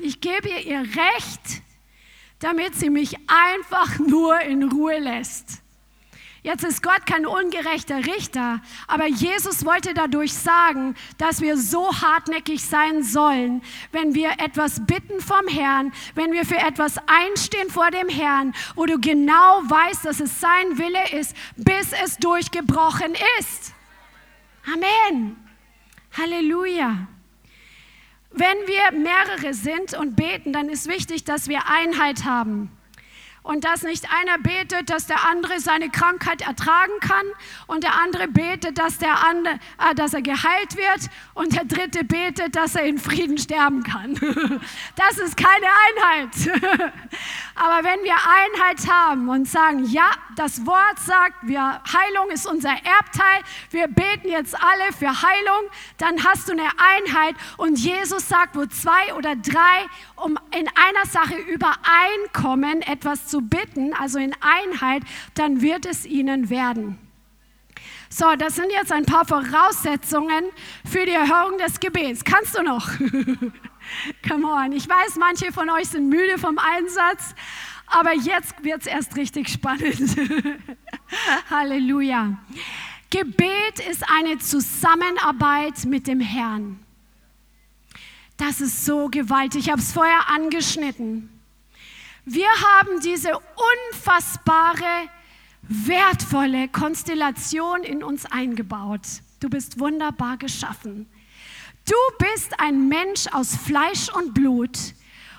Ich gebe ihr ihr Recht, damit sie mich einfach nur in Ruhe lässt. Jetzt ist Gott kein ungerechter Richter, aber Jesus wollte dadurch sagen, dass wir so hartnäckig sein sollen, wenn wir etwas bitten vom Herrn, wenn wir für etwas einstehen vor dem Herrn, wo du genau weißt, dass es sein Wille ist, bis es durchgebrochen ist. Amen. Halleluja. Wenn wir mehrere sind und beten, dann ist wichtig, dass wir Einheit haben und dass nicht einer betet, dass der andere seine Krankheit ertragen kann und der andere betet, dass, der andere, äh, dass er geheilt wird und der dritte betet, dass er in Frieden sterben kann. Das ist keine Einheit. Aber wenn wir Einheit haben und sagen, ja, das Wort sagt, wir, Heilung ist unser Erbteil, wir beten jetzt alle für Heilung, dann hast du eine Einheit und Jesus sagt, wo zwei oder drei um in einer Sache übereinkommen, etwas zu bitten, also in Einheit, dann wird es ihnen werden. So, das sind jetzt ein paar Voraussetzungen für die Erhörung des Gebets. Kannst du noch? Come on. Ich weiß, manche von euch sind müde vom Einsatz, aber jetzt wird es erst richtig spannend. Halleluja. Gebet ist eine Zusammenarbeit mit dem Herrn. Das ist so gewaltig. Ich habe es vorher angeschnitten. Wir haben diese unfassbare, wertvolle Konstellation in uns eingebaut. Du bist wunderbar geschaffen. Du bist ein Mensch aus Fleisch und Blut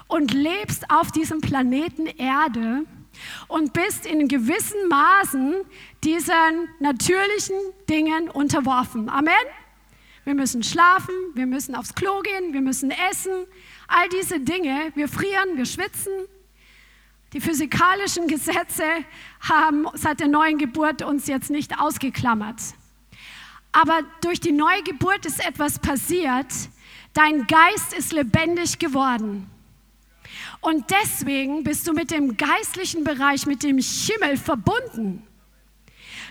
und lebst auf diesem Planeten Erde und bist in gewissen Maßen diesen natürlichen Dingen unterworfen. Amen. Wir müssen schlafen, wir müssen aufs Klo gehen, wir müssen essen, all diese Dinge. Wir frieren, wir schwitzen, die physikalischen Gesetze haben seit der neuen Geburt uns jetzt nicht ausgeklammert. Aber durch die Neugeburt ist etwas passiert. Dein Geist ist lebendig geworden. Und deswegen bist du mit dem geistlichen Bereich, mit dem Himmel verbunden.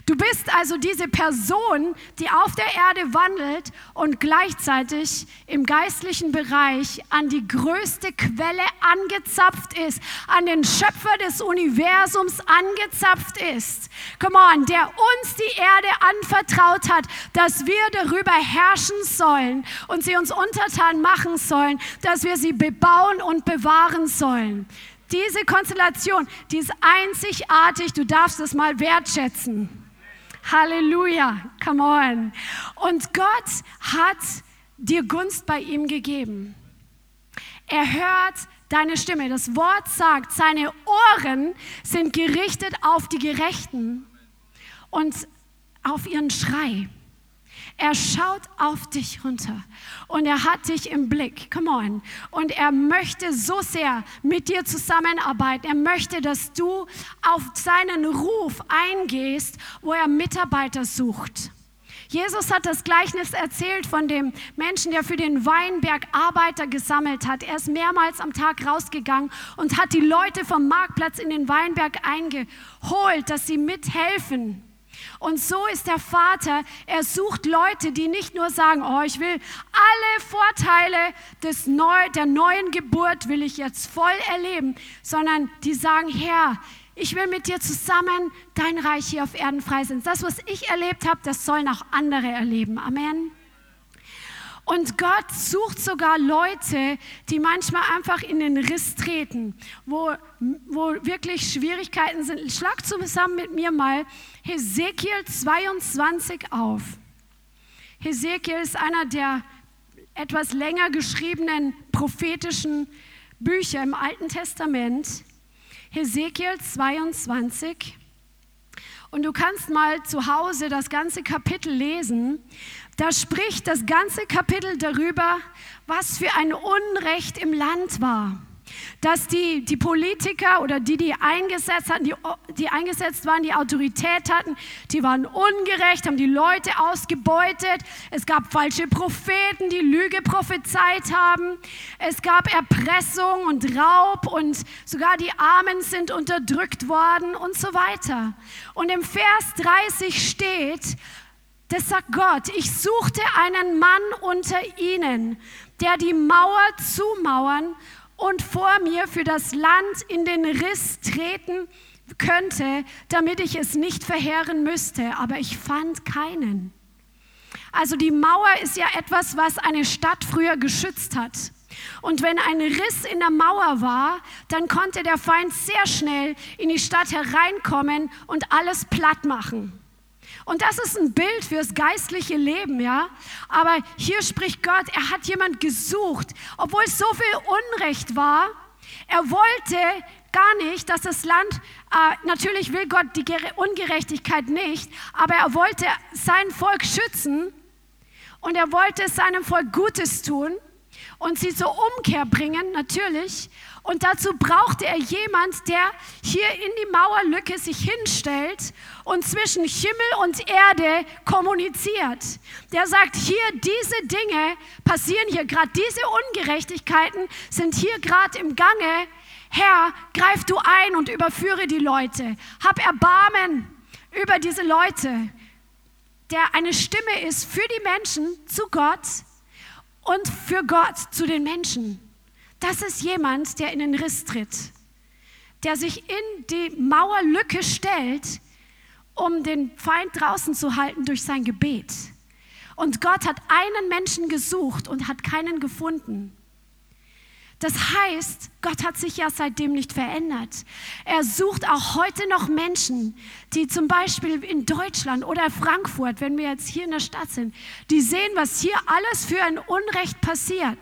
Du bist also diese Person, die auf der Erde wandelt und gleichzeitig im geistlichen Bereich an die größte Quelle angezapft ist, an den Schöpfer des Universums angezapft ist. Come on, der uns die Erde anvertraut hat, dass wir darüber herrschen sollen und sie uns untertan machen sollen, dass wir sie bebauen und bewahren sollen. Diese Konstellation, die ist einzigartig, du darfst es mal wertschätzen. Halleluja, come on. Und Gott hat dir Gunst bei ihm gegeben. Er hört deine Stimme. Das Wort sagt, seine Ohren sind gerichtet auf die Gerechten und auf ihren Schrei. Er schaut auf dich runter und er hat dich im Blick. Come on. Und er möchte so sehr mit dir zusammenarbeiten. Er möchte, dass du auf seinen Ruf eingehst, wo er Mitarbeiter sucht. Jesus hat das Gleichnis erzählt von dem Menschen, der für den Weinberg Arbeiter gesammelt hat. Er ist mehrmals am Tag rausgegangen und hat die Leute vom Marktplatz in den Weinberg eingeholt, dass sie mithelfen. Und so ist der Vater, er sucht Leute, die nicht nur sagen, oh, ich will alle Vorteile des Neu der neuen Geburt will ich jetzt voll erleben, sondern die sagen, Herr, ich will mit dir zusammen dein Reich hier auf Erden freisetzen. Das, was ich erlebt habe, das sollen auch andere erleben. Amen. Und Gott sucht sogar Leute, die manchmal einfach in den Riss treten, wo, wo wirklich Schwierigkeiten sind. Schlag zusammen mit mir mal Hesekiel 22 auf. Hesekiel ist einer der etwas länger geschriebenen prophetischen Bücher im Alten Testament. Hesekiel 22. Und du kannst mal zu Hause das ganze Kapitel lesen. Da spricht das ganze Kapitel darüber, was für ein Unrecht im Land war. Dass die, die Politiker oder die, die eingesetzt hatten, die, die eingesetzt waren, die Autorität hatten, die waren ungerecht, haben die Leute ausgebeutet. Es gab falsche Propheten, die Lüge prophezeit haben. Es gab Erpressung und Raub und sogar die Armen sind unterdrückt worden und so weiter. Und im Vers 30 steht, das sagt Gott, ich suchte einen Mann unter ihnen, der die Mauer zumauern und vor mir für das Land in den Riss treten könnte, damit ich es nicht verheeren müsste, aber ich fand keinen. Also die Mauer ist ja etwas, was eine Stadt früher geschützt hat. Und wenn ein Riss in der Mauer war, dann konnte der Feind sehr schnell in die Stadt hereinkommen und alles platt machen. Und das ist ein Bild fürs geistliche Leben, ja. Aber hier spricht Gott, er hat jemand gesucht, obwohl so viel Unrecht war. Er wollte gar nicht, dass das Land, äh, natürlich will Gott die Ungerechtigkeit nicht, aber er wollte sein Volk schützen und er wollte seinem Volk Gutes tun und sie zur Umkehr bringen, natürlich. Und dazu brauchte er jemand, der hier in die Mauerlücke sich hinstellt und zwischen Himmel und Erde kommuniziert. Der sagt, hier diese Dinge passieren hier gerade, diese Ungerechtigkeiten sind hier gerade im Gange. Herr, greif du ein und überführe die Leute. Hab Erbarmen über diese Leute, der eine Stimme ist für die Menschen zu Gott und für Gott zu den Menschen. Das ist jemand, der in den Riss tritt, der sich in die Mauerlücke stellt, um den Feind draußen zu halten durch sein Gebet. Und Gott hat einen Menschen gesucht und hat keinen gefunden. Das heißt, Gott hat sich ja seitdem nicht verändert. Er sucht auch heute noch Menschen, die zum Beispiel in Deutschland oder Frankfurt, wenn wir jetzt hier in der Stadt sind, die sehen, was hier alles für ein Unrecht passiert.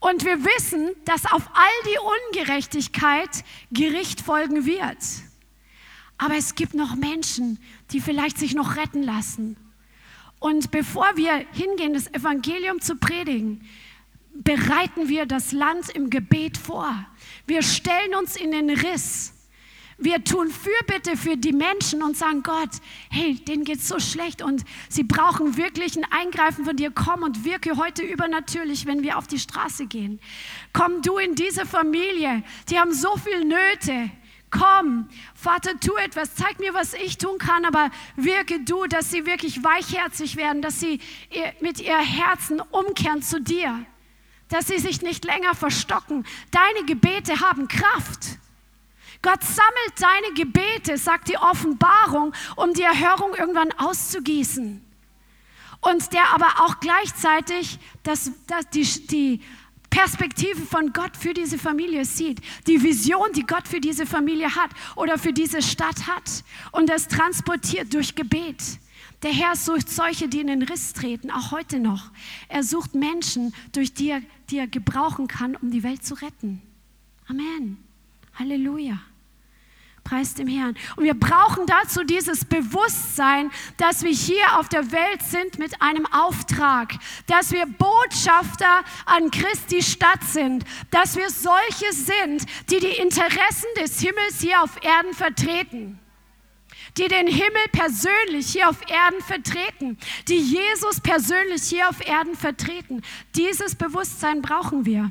Und wir wissen, dass auf all die Ungerechtigkeit Gericht folgen wird. Aber es gibt noch Menschen, die vielleicht sich noch retten lassen. Und bevor wir hingehen, das Evangelium zu predigen, bereiten wir das Land im Gebet vor. Wir stellen uns in den Riss. Wir tun Fürbitte für die Menschen und sagen, Gott, hey, denen geht es so schlecht und sie brauchen wirklich ein Eingreifen von dir. Komm und wirke heute übernatürlich, wenn wir auf die Straße gehen. Komm du in diese Familie, die haben so viel Nöte. Komm, Vater, tu etwas, zeig mir, was ich tun kann, aber wirke du, dass sie wirklich weichherzig werden, dass sie mit ihr Herzen umkehren zu dir dass sie sich nicht länger verstocken. Deine Gebete haben Kraft. Gott sammelt deine Gebete, sagt die Offenbarung, um die Erhörung irgendwann auszugießen. Und der aber auch gleichzeitig das, das, die, die Perspektive von Gott für diese Familie sieht, die Vision, die Gott für diese Familie hat oder für diese Stadt hat und das transportiert durch Gebet. Der Herr sucht solche, die in den Riss treten, auch heute noch. Er sucht Menschen, durch die er, die er gebrauchen kann, um die Welt zu retten. Amen. Halleluja. Preis dem Herrn. Und wir brauchen dazu dieses Bewusstsein, dass wir hier auf der Welt sind mit einem Auftrag, dass wir Botschafter an Christi Stadt sind, dass wir solche sind, die die Interessen des Himmels hier auf Erden vertreten die den Himmel persönlich hier auf Erden vertreten, die Jesus persönlich hier auf Erden vertreten. Dieses Bewusstsein brauchen wir.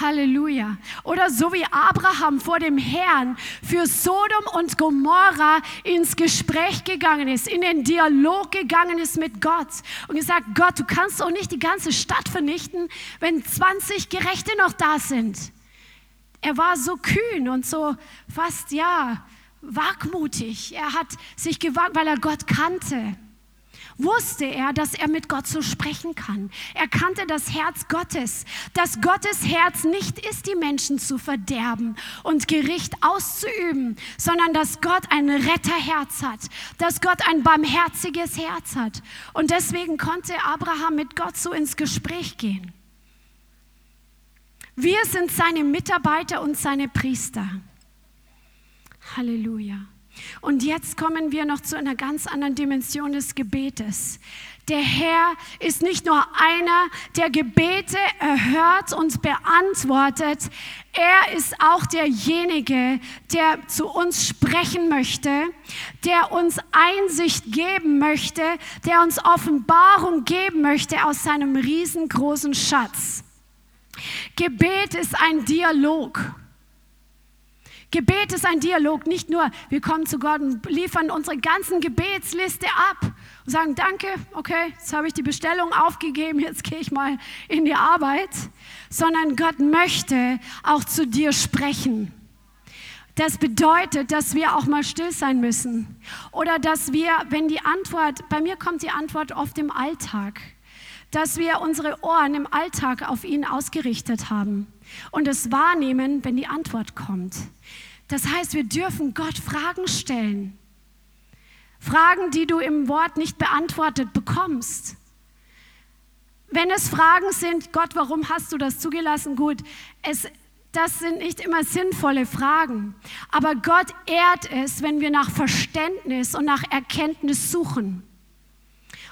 Halleluja. Oder so wie Abraham vor dem Herrn für Sodom und Gomorra ins Gespräch gegangen ist, in den Dialog gegangen ist mit Gott und gesagt, Gott, du kannst doch nicht die ganze Stadt vernichten, wenn 20 Gerechte noch da sind. Er war so kühn und so fast, ja, wagmutig. Er hat sich gewagt, weil er Gott kannte. Wusste er, dass er mit Gott so sprechen kann. Er kannte das Herz Gottes, dass Gottes Herz nicht ist, die Menschen zu verderben und Gericht auszuüben, sondern dass Gott ein Retterherz hat, dass Gott ein barmherziges Herz hat. Und deswegen konnte Abraham mit Gott so ins Gespräch gehen. Wir sind seine Mitarbeiter und seine Priester. Halleluja. Und jetzt kommen wir noch zu einer ganz anderen Dimension des Gebetes. Der Herr ist nicht nur einer, der Gebete erhört und beantwortet, er ist auch derjenige, der zu uns sprechen möchte, der uns Einsicht geben möchte, der uns Offenbarung geben möchte aus seinem riesengroßen Schatz. Gebet ist ein Dialog. Gebet ist ein Dialog, nicht nur wir kommen zu Gott und liefern unsere ganzen Gebetsliste ab und sagen, danke, okay, jetzt habe ich die Bestellung aufgegeben, jetzt gehe ich mal in die Arbeit, sondern Gott möchte auch zu dir sprechen. Das bedeutet, dass wir auch mal still sein müssen. Oder dass wir, wenn die Antwort, bei mir kommt die Antwort oft im Alltag, dass wir unsere Ohren im Alltag auf ihn ausgerichtet haben und es wahrnehmen, wenn die Antwort kommt. Das heißt, wir dürfen Gott Fragen stellen. Fragen, die du im Wort nicht beantwortet bekommst. Wenn es Fragen sind, Gott, warum hast du das zugelassen? Gut, es, das sind nicht immer sinnvolle Fragen. Aber Gott ehrt es, wenn wir nach Verständnis und nach Erkenntnis suchen.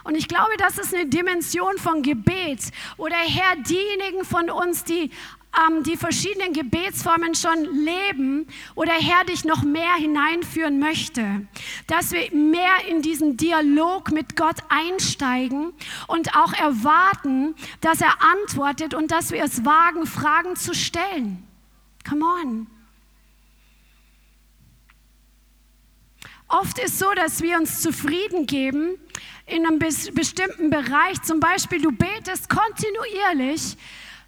Und ich glaube, das ist eine Dimension von Gebet, wo der Herr diejenigen von uns, die ähm, die verschiedenen Gebetsformen schon leben, wo der Herr dich noch mehr hineinführen möchte. Dass wir mehr in diesen Dialog mit Gott einsteigen und auch erwarten, dass er antwortet und dass wir es wagen, Fragen zu stellen. Come on. Oft ist so, dass wir uns zufrieden geben in einem bestimmten Bereich. Zum Beispiel, du betest kontinuierlich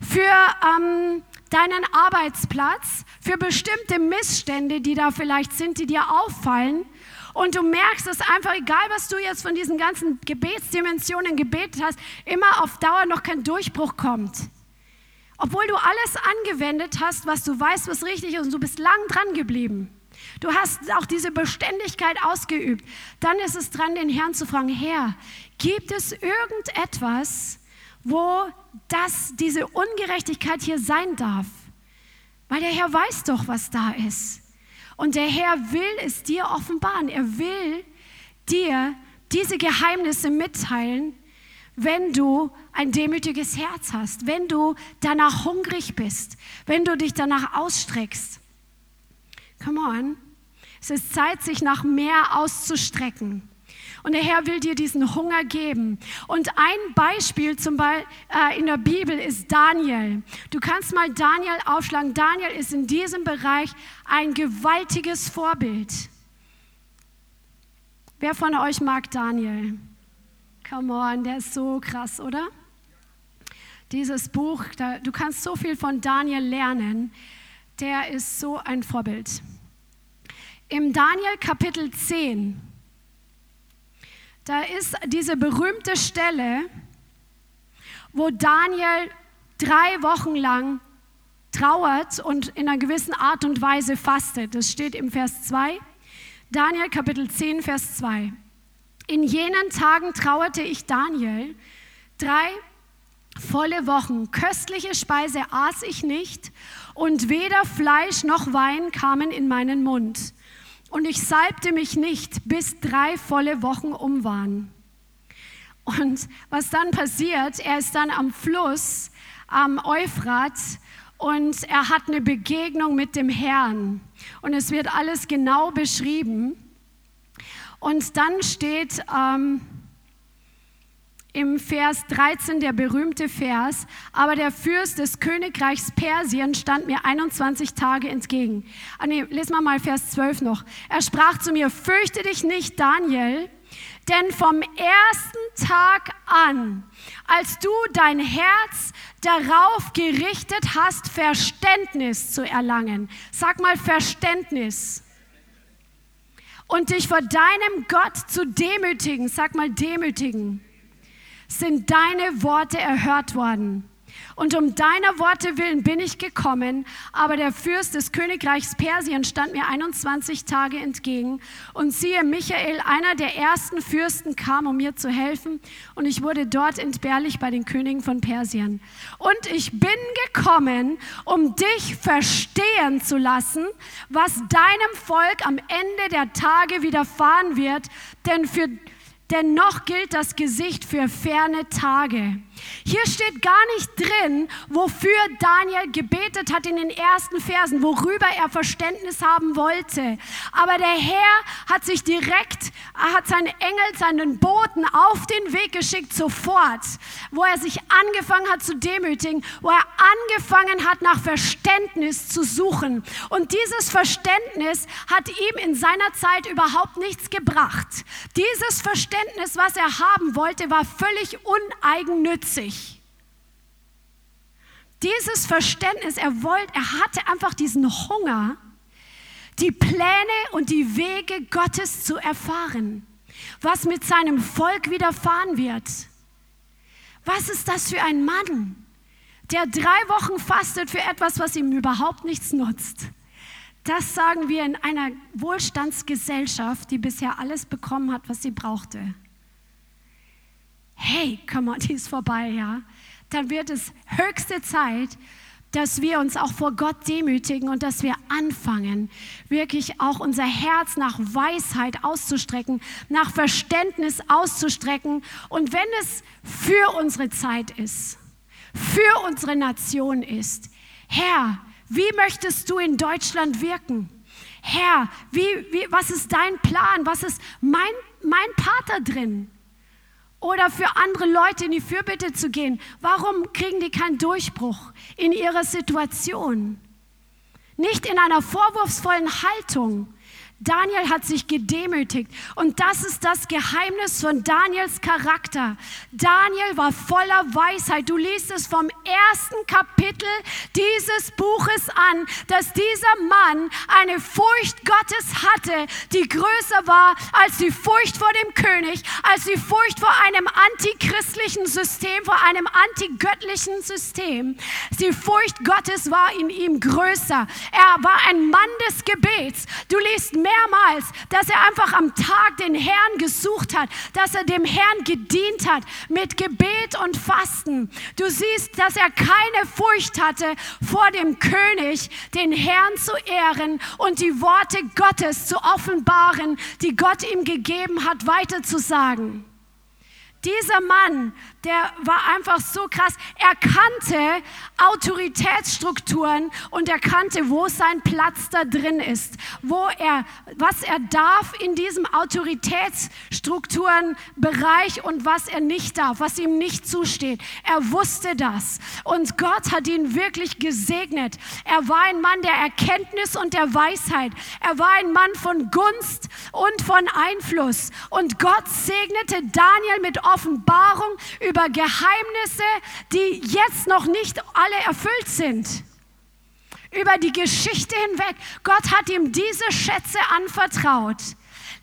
für ähm, deinen Arbeitsplatz, für bestimmte Missstände, die da vielleicht sind, die dir auffallen. Und du merkst, dass einfach egal, was du jetzt von diesen ganzen Gebetsdimensionen gebetet hast, immer auf Dauer noch kein Durchbruch kommt. Obwohl du alles angewendet hast, was du weißt, was richtig ist, und du bist lang dran geblieben. Du hast auch diese Beständigkeit ausgeübt. Dann ist es dran, den Herrn zu fragen, Herr, gibt es irgendetwas, wo das, diese Ungerechtigkeit hier sein darf? Weil der Herr weiß doch, was da ist. Und der Herr will es dir offenbaren. Er will dir diese Geheimnisse mitteilen, wenn du ein demütiges Herz hast, wenn du danach hungrig bist, wenn du dich danach ausstreckst. Come on. Es ist Zeit, sich nach mehr auszustrecken. Und der Herr will dir diesen Hunger geben. Und ein Beispiel zum Beispiel äh, in der Bibel ist Daniel. Du kannst mal Daniel aufschlagen. Daniel ist in diesem Bereich ein gewaltiges Vorbild. Wer von euch mag Daniel? Come on, der ist so krass, oder? Dieses Buch, da, du kannst so viel von Daniel lernen. Der ist so ein Vorbild. Im Daniel Kapitel 10, da ist diese berühmte Stelle, wo Daniel drei Wochen lang trauert und in einer gewissen Art und Weise fastet. Das steht im Vers 2. Daniel Kapitel 10, Vers 2. In jenen Tagen trauerte ich Daniel drei volle Wochen. Köstliche Speise aß ich nicht und weder Fleisch noch Wein kamen in meinen Mund und ich salbte mich nicht, bis drei volle Wochen um waren. Und was dann passiert, er ist dann am Fluss, am Euphrat, und er hat eine Begegnung mit dem Herrn. Und es wird alles genau beschrieben. Und dann steht, ähm, im Vers 13 der berühmte Vers, aber der Fürst des Königreichs Persien stand mir 21 Tage entgegen. Ah nee, lesen wir mal Vers 12 noch. Er sprach zu mir, fürchte dich nicht, Daniel, denn vom ersten Tag an, als du dein Herz darauf gerichtet hast, Verständnis zu erlangen, sag mal Verständnis, und dich vor deinem Gott zu demütigen, sag mal demütigen sind deine Worte erhört worden. Und um deiner Worte willen bin ich gekommen, aber der Fürst des Königreichs Persien stand mir 21 Tage entgegen. Und siehe, Michael, einer der ersten Fürsten, kam, um mir zu helfen, und ich wurde dort entbehrlich bei den Königen von Persien. Und ich bin gekommen, um dich verstehen zu lassen, was deinem Volk am Ende der Tage widerfahren wird, denn für denn noch gilt das Gesicht für ferne Tage. Hier steht gar nicht drin, wofür Daniel gebetet hat in den ersten Versen, worüber er Verständnis haben wollte. Aber der Herr hat sich direkt, hat seinen Engel, seinen Boten auf den Weg geschickt, sofort, wo er sich angefangen hat zu demütigen, wo er angefangen hat, nach Verständnis zu suchen. Und dieses Verständnis hat ihm in seiner Zeit überhaupt nichts gebracht. Dieses Verständnis, was er haben wollte, war völlig uneigennützig sich. Dieses Verständnis, er wollte, er hatte einfach diesen Hunger, die Pläne und die Wege Gottes zu erfahren, was mit seinem Volk widerfahren wird. Was ist das für ein Mann, der drei Wochen fastet für etwas, was ihm überhaupt nichts nutzt? Das sagen wir in einer Wohlstandsgesellschaft, die bisher alles bekommen hat, was sie brauchte. Hey, komm mal, die ist vorbei, ja? Dann wird es höchste Zeit, dass wir uns auch vor Gott demütigen und dass wir anfangen, wirklich auch unser Herz nach Weisheit auszustrecken, nach Verständnis auszustrecken. Und wenn es für unsere Zeit ist, für unsere Nation ist, Herr, wie möchtest du in Deutschland wirken? Herr, wie, wie, was ist dein Plan? Was ist mein, mein Pater drin? Oder für andere Leute in die Fürbitte zu gehen. Warum kriegen die keinen Durchbruch in ihrer Situation? Nicht in einer vorwurfsvollen Haltung, Daniel hat sich gedemütigt und das ist das Geheimnis von Daniels Charakter. Daniel war voller Weisheit. Du liest es vom ersten Kapitel dieses Buches an, dass dieser Mann eine Furcht Gottes hatte, die größer war als die Furcht vor dem König, als die Furcht vor einem antichristlichen System, vor einem antigöttlichen System. Die Furcht Gottes war in ihm größer. Er war ein Mann des Gebets. Du liest mehrmals, dass er einfach am Tag den Herrn gesucht hat, dass er dem Herrn gedient hat mit Gebet und Fasten. Du siehst, dass er keine Furcht hatte vor dem König, den Herrn zu ehren und die Worte Gottes zu offenbaren, die Gott ihm gegeben hat, weiterzusagen. Dieser Mann, der war einfach so krass. Er kannte Autoritätsstrukturen und er kannte, wo sein Platz da drin ist, wo er, was er darf in diesem Autoritätsstrukturenbereich und was er nicht darf, was ihm nicht zusteht. Er wusste das und Gott hat ihn wirklich gesegnet. Er war ein Mann der Erkenntnis und der Weisheit. Er war ein Mann von Gunst und von Einfluss und Gott segnete Daniel mit Offenbarung über Geheimnisse, die jetzt noch nicht alle erfüllt sind. Über die Geschichte hinweg. Gott hat ihm diese Schätze anvertraut.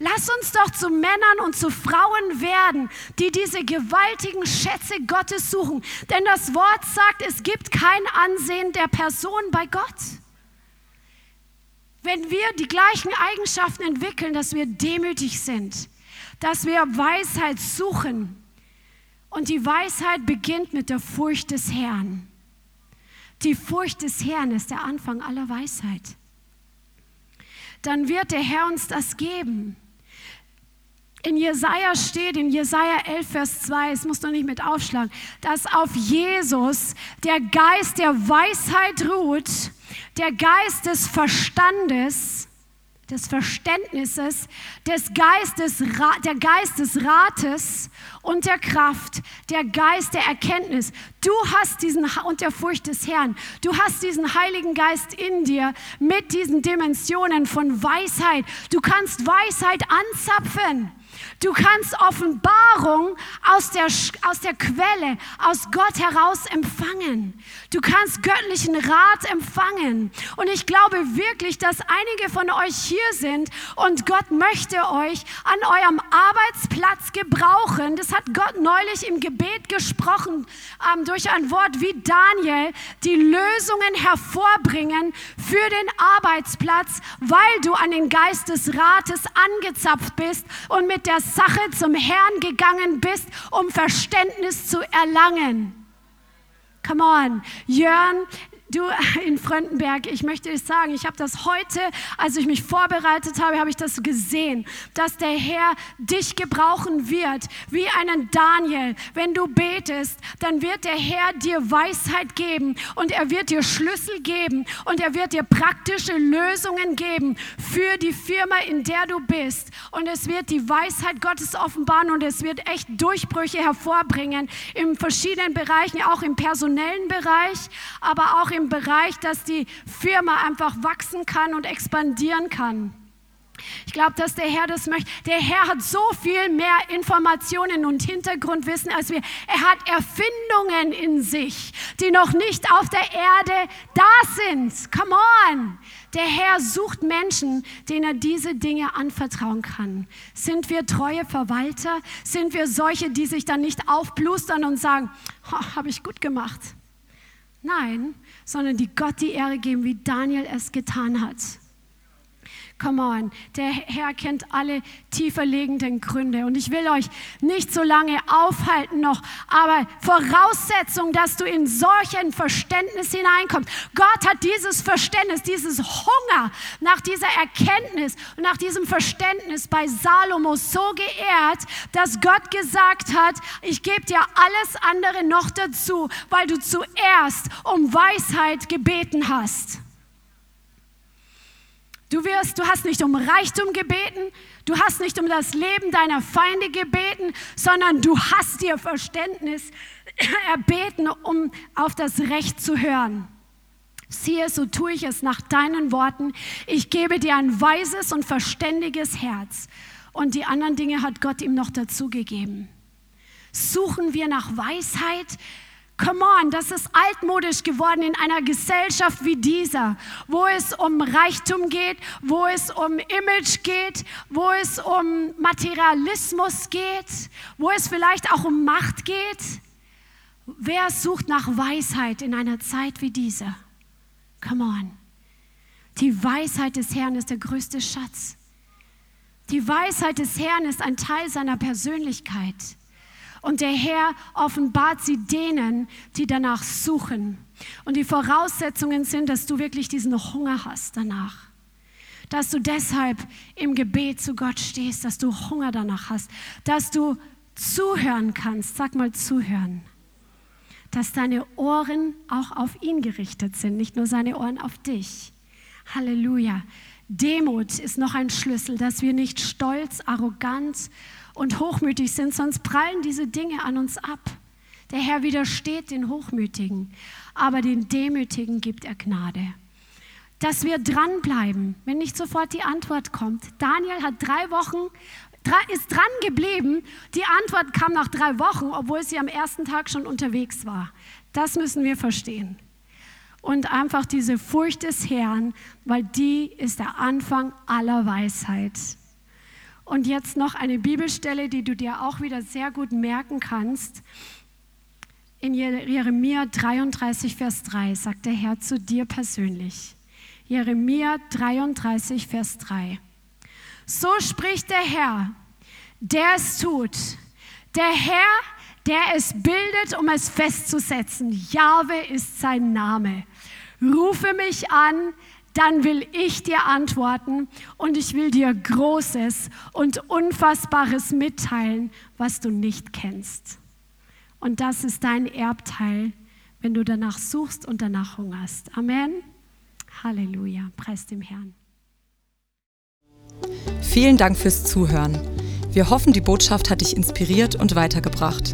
Lass uns doch zu Männern und zu Frauen werden, die diese gewaltigen Schätze Gottes suchen. Denn das Wort sagt, es gibt kein Ansehen der Person bei Gott. Wenn wir die gleichen Eigenschaften entwickeln, dass wir demütig sind, dass wir Weisheit suchen, und die Weisheit beginnt mit der Furcht des Herrn. Die Furcht des Herrn ist der Anfang aller Weisheit. Dann wird der Herr uns das geben. In Jesaja steht, in Jesaja 11, Vers 2, es muss noch nicht mit aufschlagen, dass auf Jesus der Geist der Weisheit ruht, der Geist des Verstandes, des Verständnisses, des Geistes, der Geist des Rates und der Kraft, der Geist der Erkenntnis. Du hast diesen und der Furcht des Herrn. Du hast diesen Heiligen Geist in dir mit diesen Dimensionen von Weisheit. Du kannst Weisheit anzapfen. Du kannst Offenbarung aus der, aus der Quelle, aus Gott heraus empfangen. Du kannst göttlichen Rat empfangen. Und ich glaube wirklich, dass einige von euch hier sind und Gott möchte euch an eurem Arbeitsplatz gebrauchen. Das hat Gott neulich im Gebet gesprochen ähm, durch ein Wort wie Daniel, die Lösungen hervorbringen für den Arbeitsplatz, weil du an den Geist des Rates angezapft bist und mit der Sache zum Herrn gegangen bist, um Verständnis zu erlangen. Come on, Jörn, Du in Fröndenberg, ich möchte dir sagen, ich habe das heute, als ich mich vorbereitet habe, habe ich das gesehen, dass der Herr dich gebrauchen wird, wie einen Daniel. Wenn du betest, dann wird der Herr dir Weisheit geben und er wird dir Schlüssel geben und er wird dir praktische Lösungen geben für die Firma, in der du bist. Und es wird die Weisheit Gottes offenbaren und es wird echt Durchbrüche hervorbringen in verschiedenen Bereichen, auch im personellen Bereich, aber auch im Bereich, dass die Firma einfach wachsen kann und expandieren kann. Ich glaube, dass der Herr das möchte. Der Herr hat so viel mehr Informationen und Hintergrundwissen als wir. Er hat Erfindungen in sich, die noch nicht auf der Erde da sind. Come on. Der Herr sucht Menschen, denen er diese Dinge anvertrauen kann. Sind wir treue Verwalter? Sind wir solche, die sich dann nicht aufblustern und sagen, habe ich gut gemacht? Nein, sondern die Gott die Ehre geben, wie Daniel es getan hat. Come on, der Herr kennt alle tiefer liegenden Gründe. Und ich will euch nicht so lange aufhalten noch, aber Voraussetzung, dass du in solchen Verständnis hineinkommst. Gott hat dieses Verständnis, dieses Hunger nach dieser Erkenntnis und nach diesem Verständnis bei Salomo so geehrt, dass Gott gesagt hat, ich gebe dir alles andere noch dazu, weil du zuerst um Weisheit gebeten hast. Du wirst, du hast nicht um Reichtum gebeten, du hast nicht um das Leben deiner Feinde gebeten, sondern du hast dir Verständnis erbeten, um auf das Recht zu hören. Siehe, so tue ich es nach deinen Worten. Ich gebe dir ein weises und verständiges Herz. Und die anderen Dinge hat Gott ihm noch dazu gegeben. Suchen wir nach Weisheit, Come on, das ist altmodisch geworden in einer Gesellschaft wie dieser, wo es um Reichtum geht, wo es um Image geht, wo es um Materialismus geht, wo es vielleicht auch um Macht geht. Wer sucht nach Weisheit in einer Zeit wie dieser? Come on. Die Weisheit des Herrn ist der größte Schatz. Die Weisheit des Herrn ist ein Teil seiner Persönlichkeit. Und der Herr offenbart sie denen, die danach suchen. Und die Voraussetzungen sind, dass du wirklich diesen Hunger hast danach. Dass du deshalb im Gebet zu Gott stehst, dass du Hunger danach hast, dass du zuhören kannst. Sag mal zuhören. Dass deine Ohren auch auf ihn gerichtet sind, nicht nur seine Ohren auf dich. Halleluja. Demut ist noch ein Schlüssel, dass wir nicht stolz, arrogant und hochmütig sind, sonst prallen diese Dinge an uns ab. Der Herr widersteht den Hochmütigen, aber den Demütigen gibt er Gnade. Dass wir dranbleiben, wenn nicht sofort die Antwort kommt. Daniel hat drei Wochen, ist dran geblieben. Die Antwort kam nach drei Wochen, obwohl sie am ersten Tag schon unterwegs war. Das müssen wir verstehen. Und einfach diese Furcht des Herrn, weil die ist der Anfang aller Weisheit. Und jetzt noch eine Bibelstelle, die du dir auch wieder sehr gut merken kannst. In Jeremia 33, Vers 3 sagt der Herr zu dir persönlich. Jeremia 33, Vers 3. So spricht der Herr, der es tut. Der Herr, der es bildet, um es festzusetzen. Jahwe ist sein Name. Rufe mich an, dann will ich dir antworten und ich will dir Großes und Unfassbares mitteilen, was du nicht kennst. Und das ist dein Erbteil, wenn du danach suchst und danach hungerst. Amen. Halleluja. Preis dem Herrn. Vielen Dank fürs Zuhören. Wir hoffen, die Botschaft hat dich inspiriert und weitergebracht.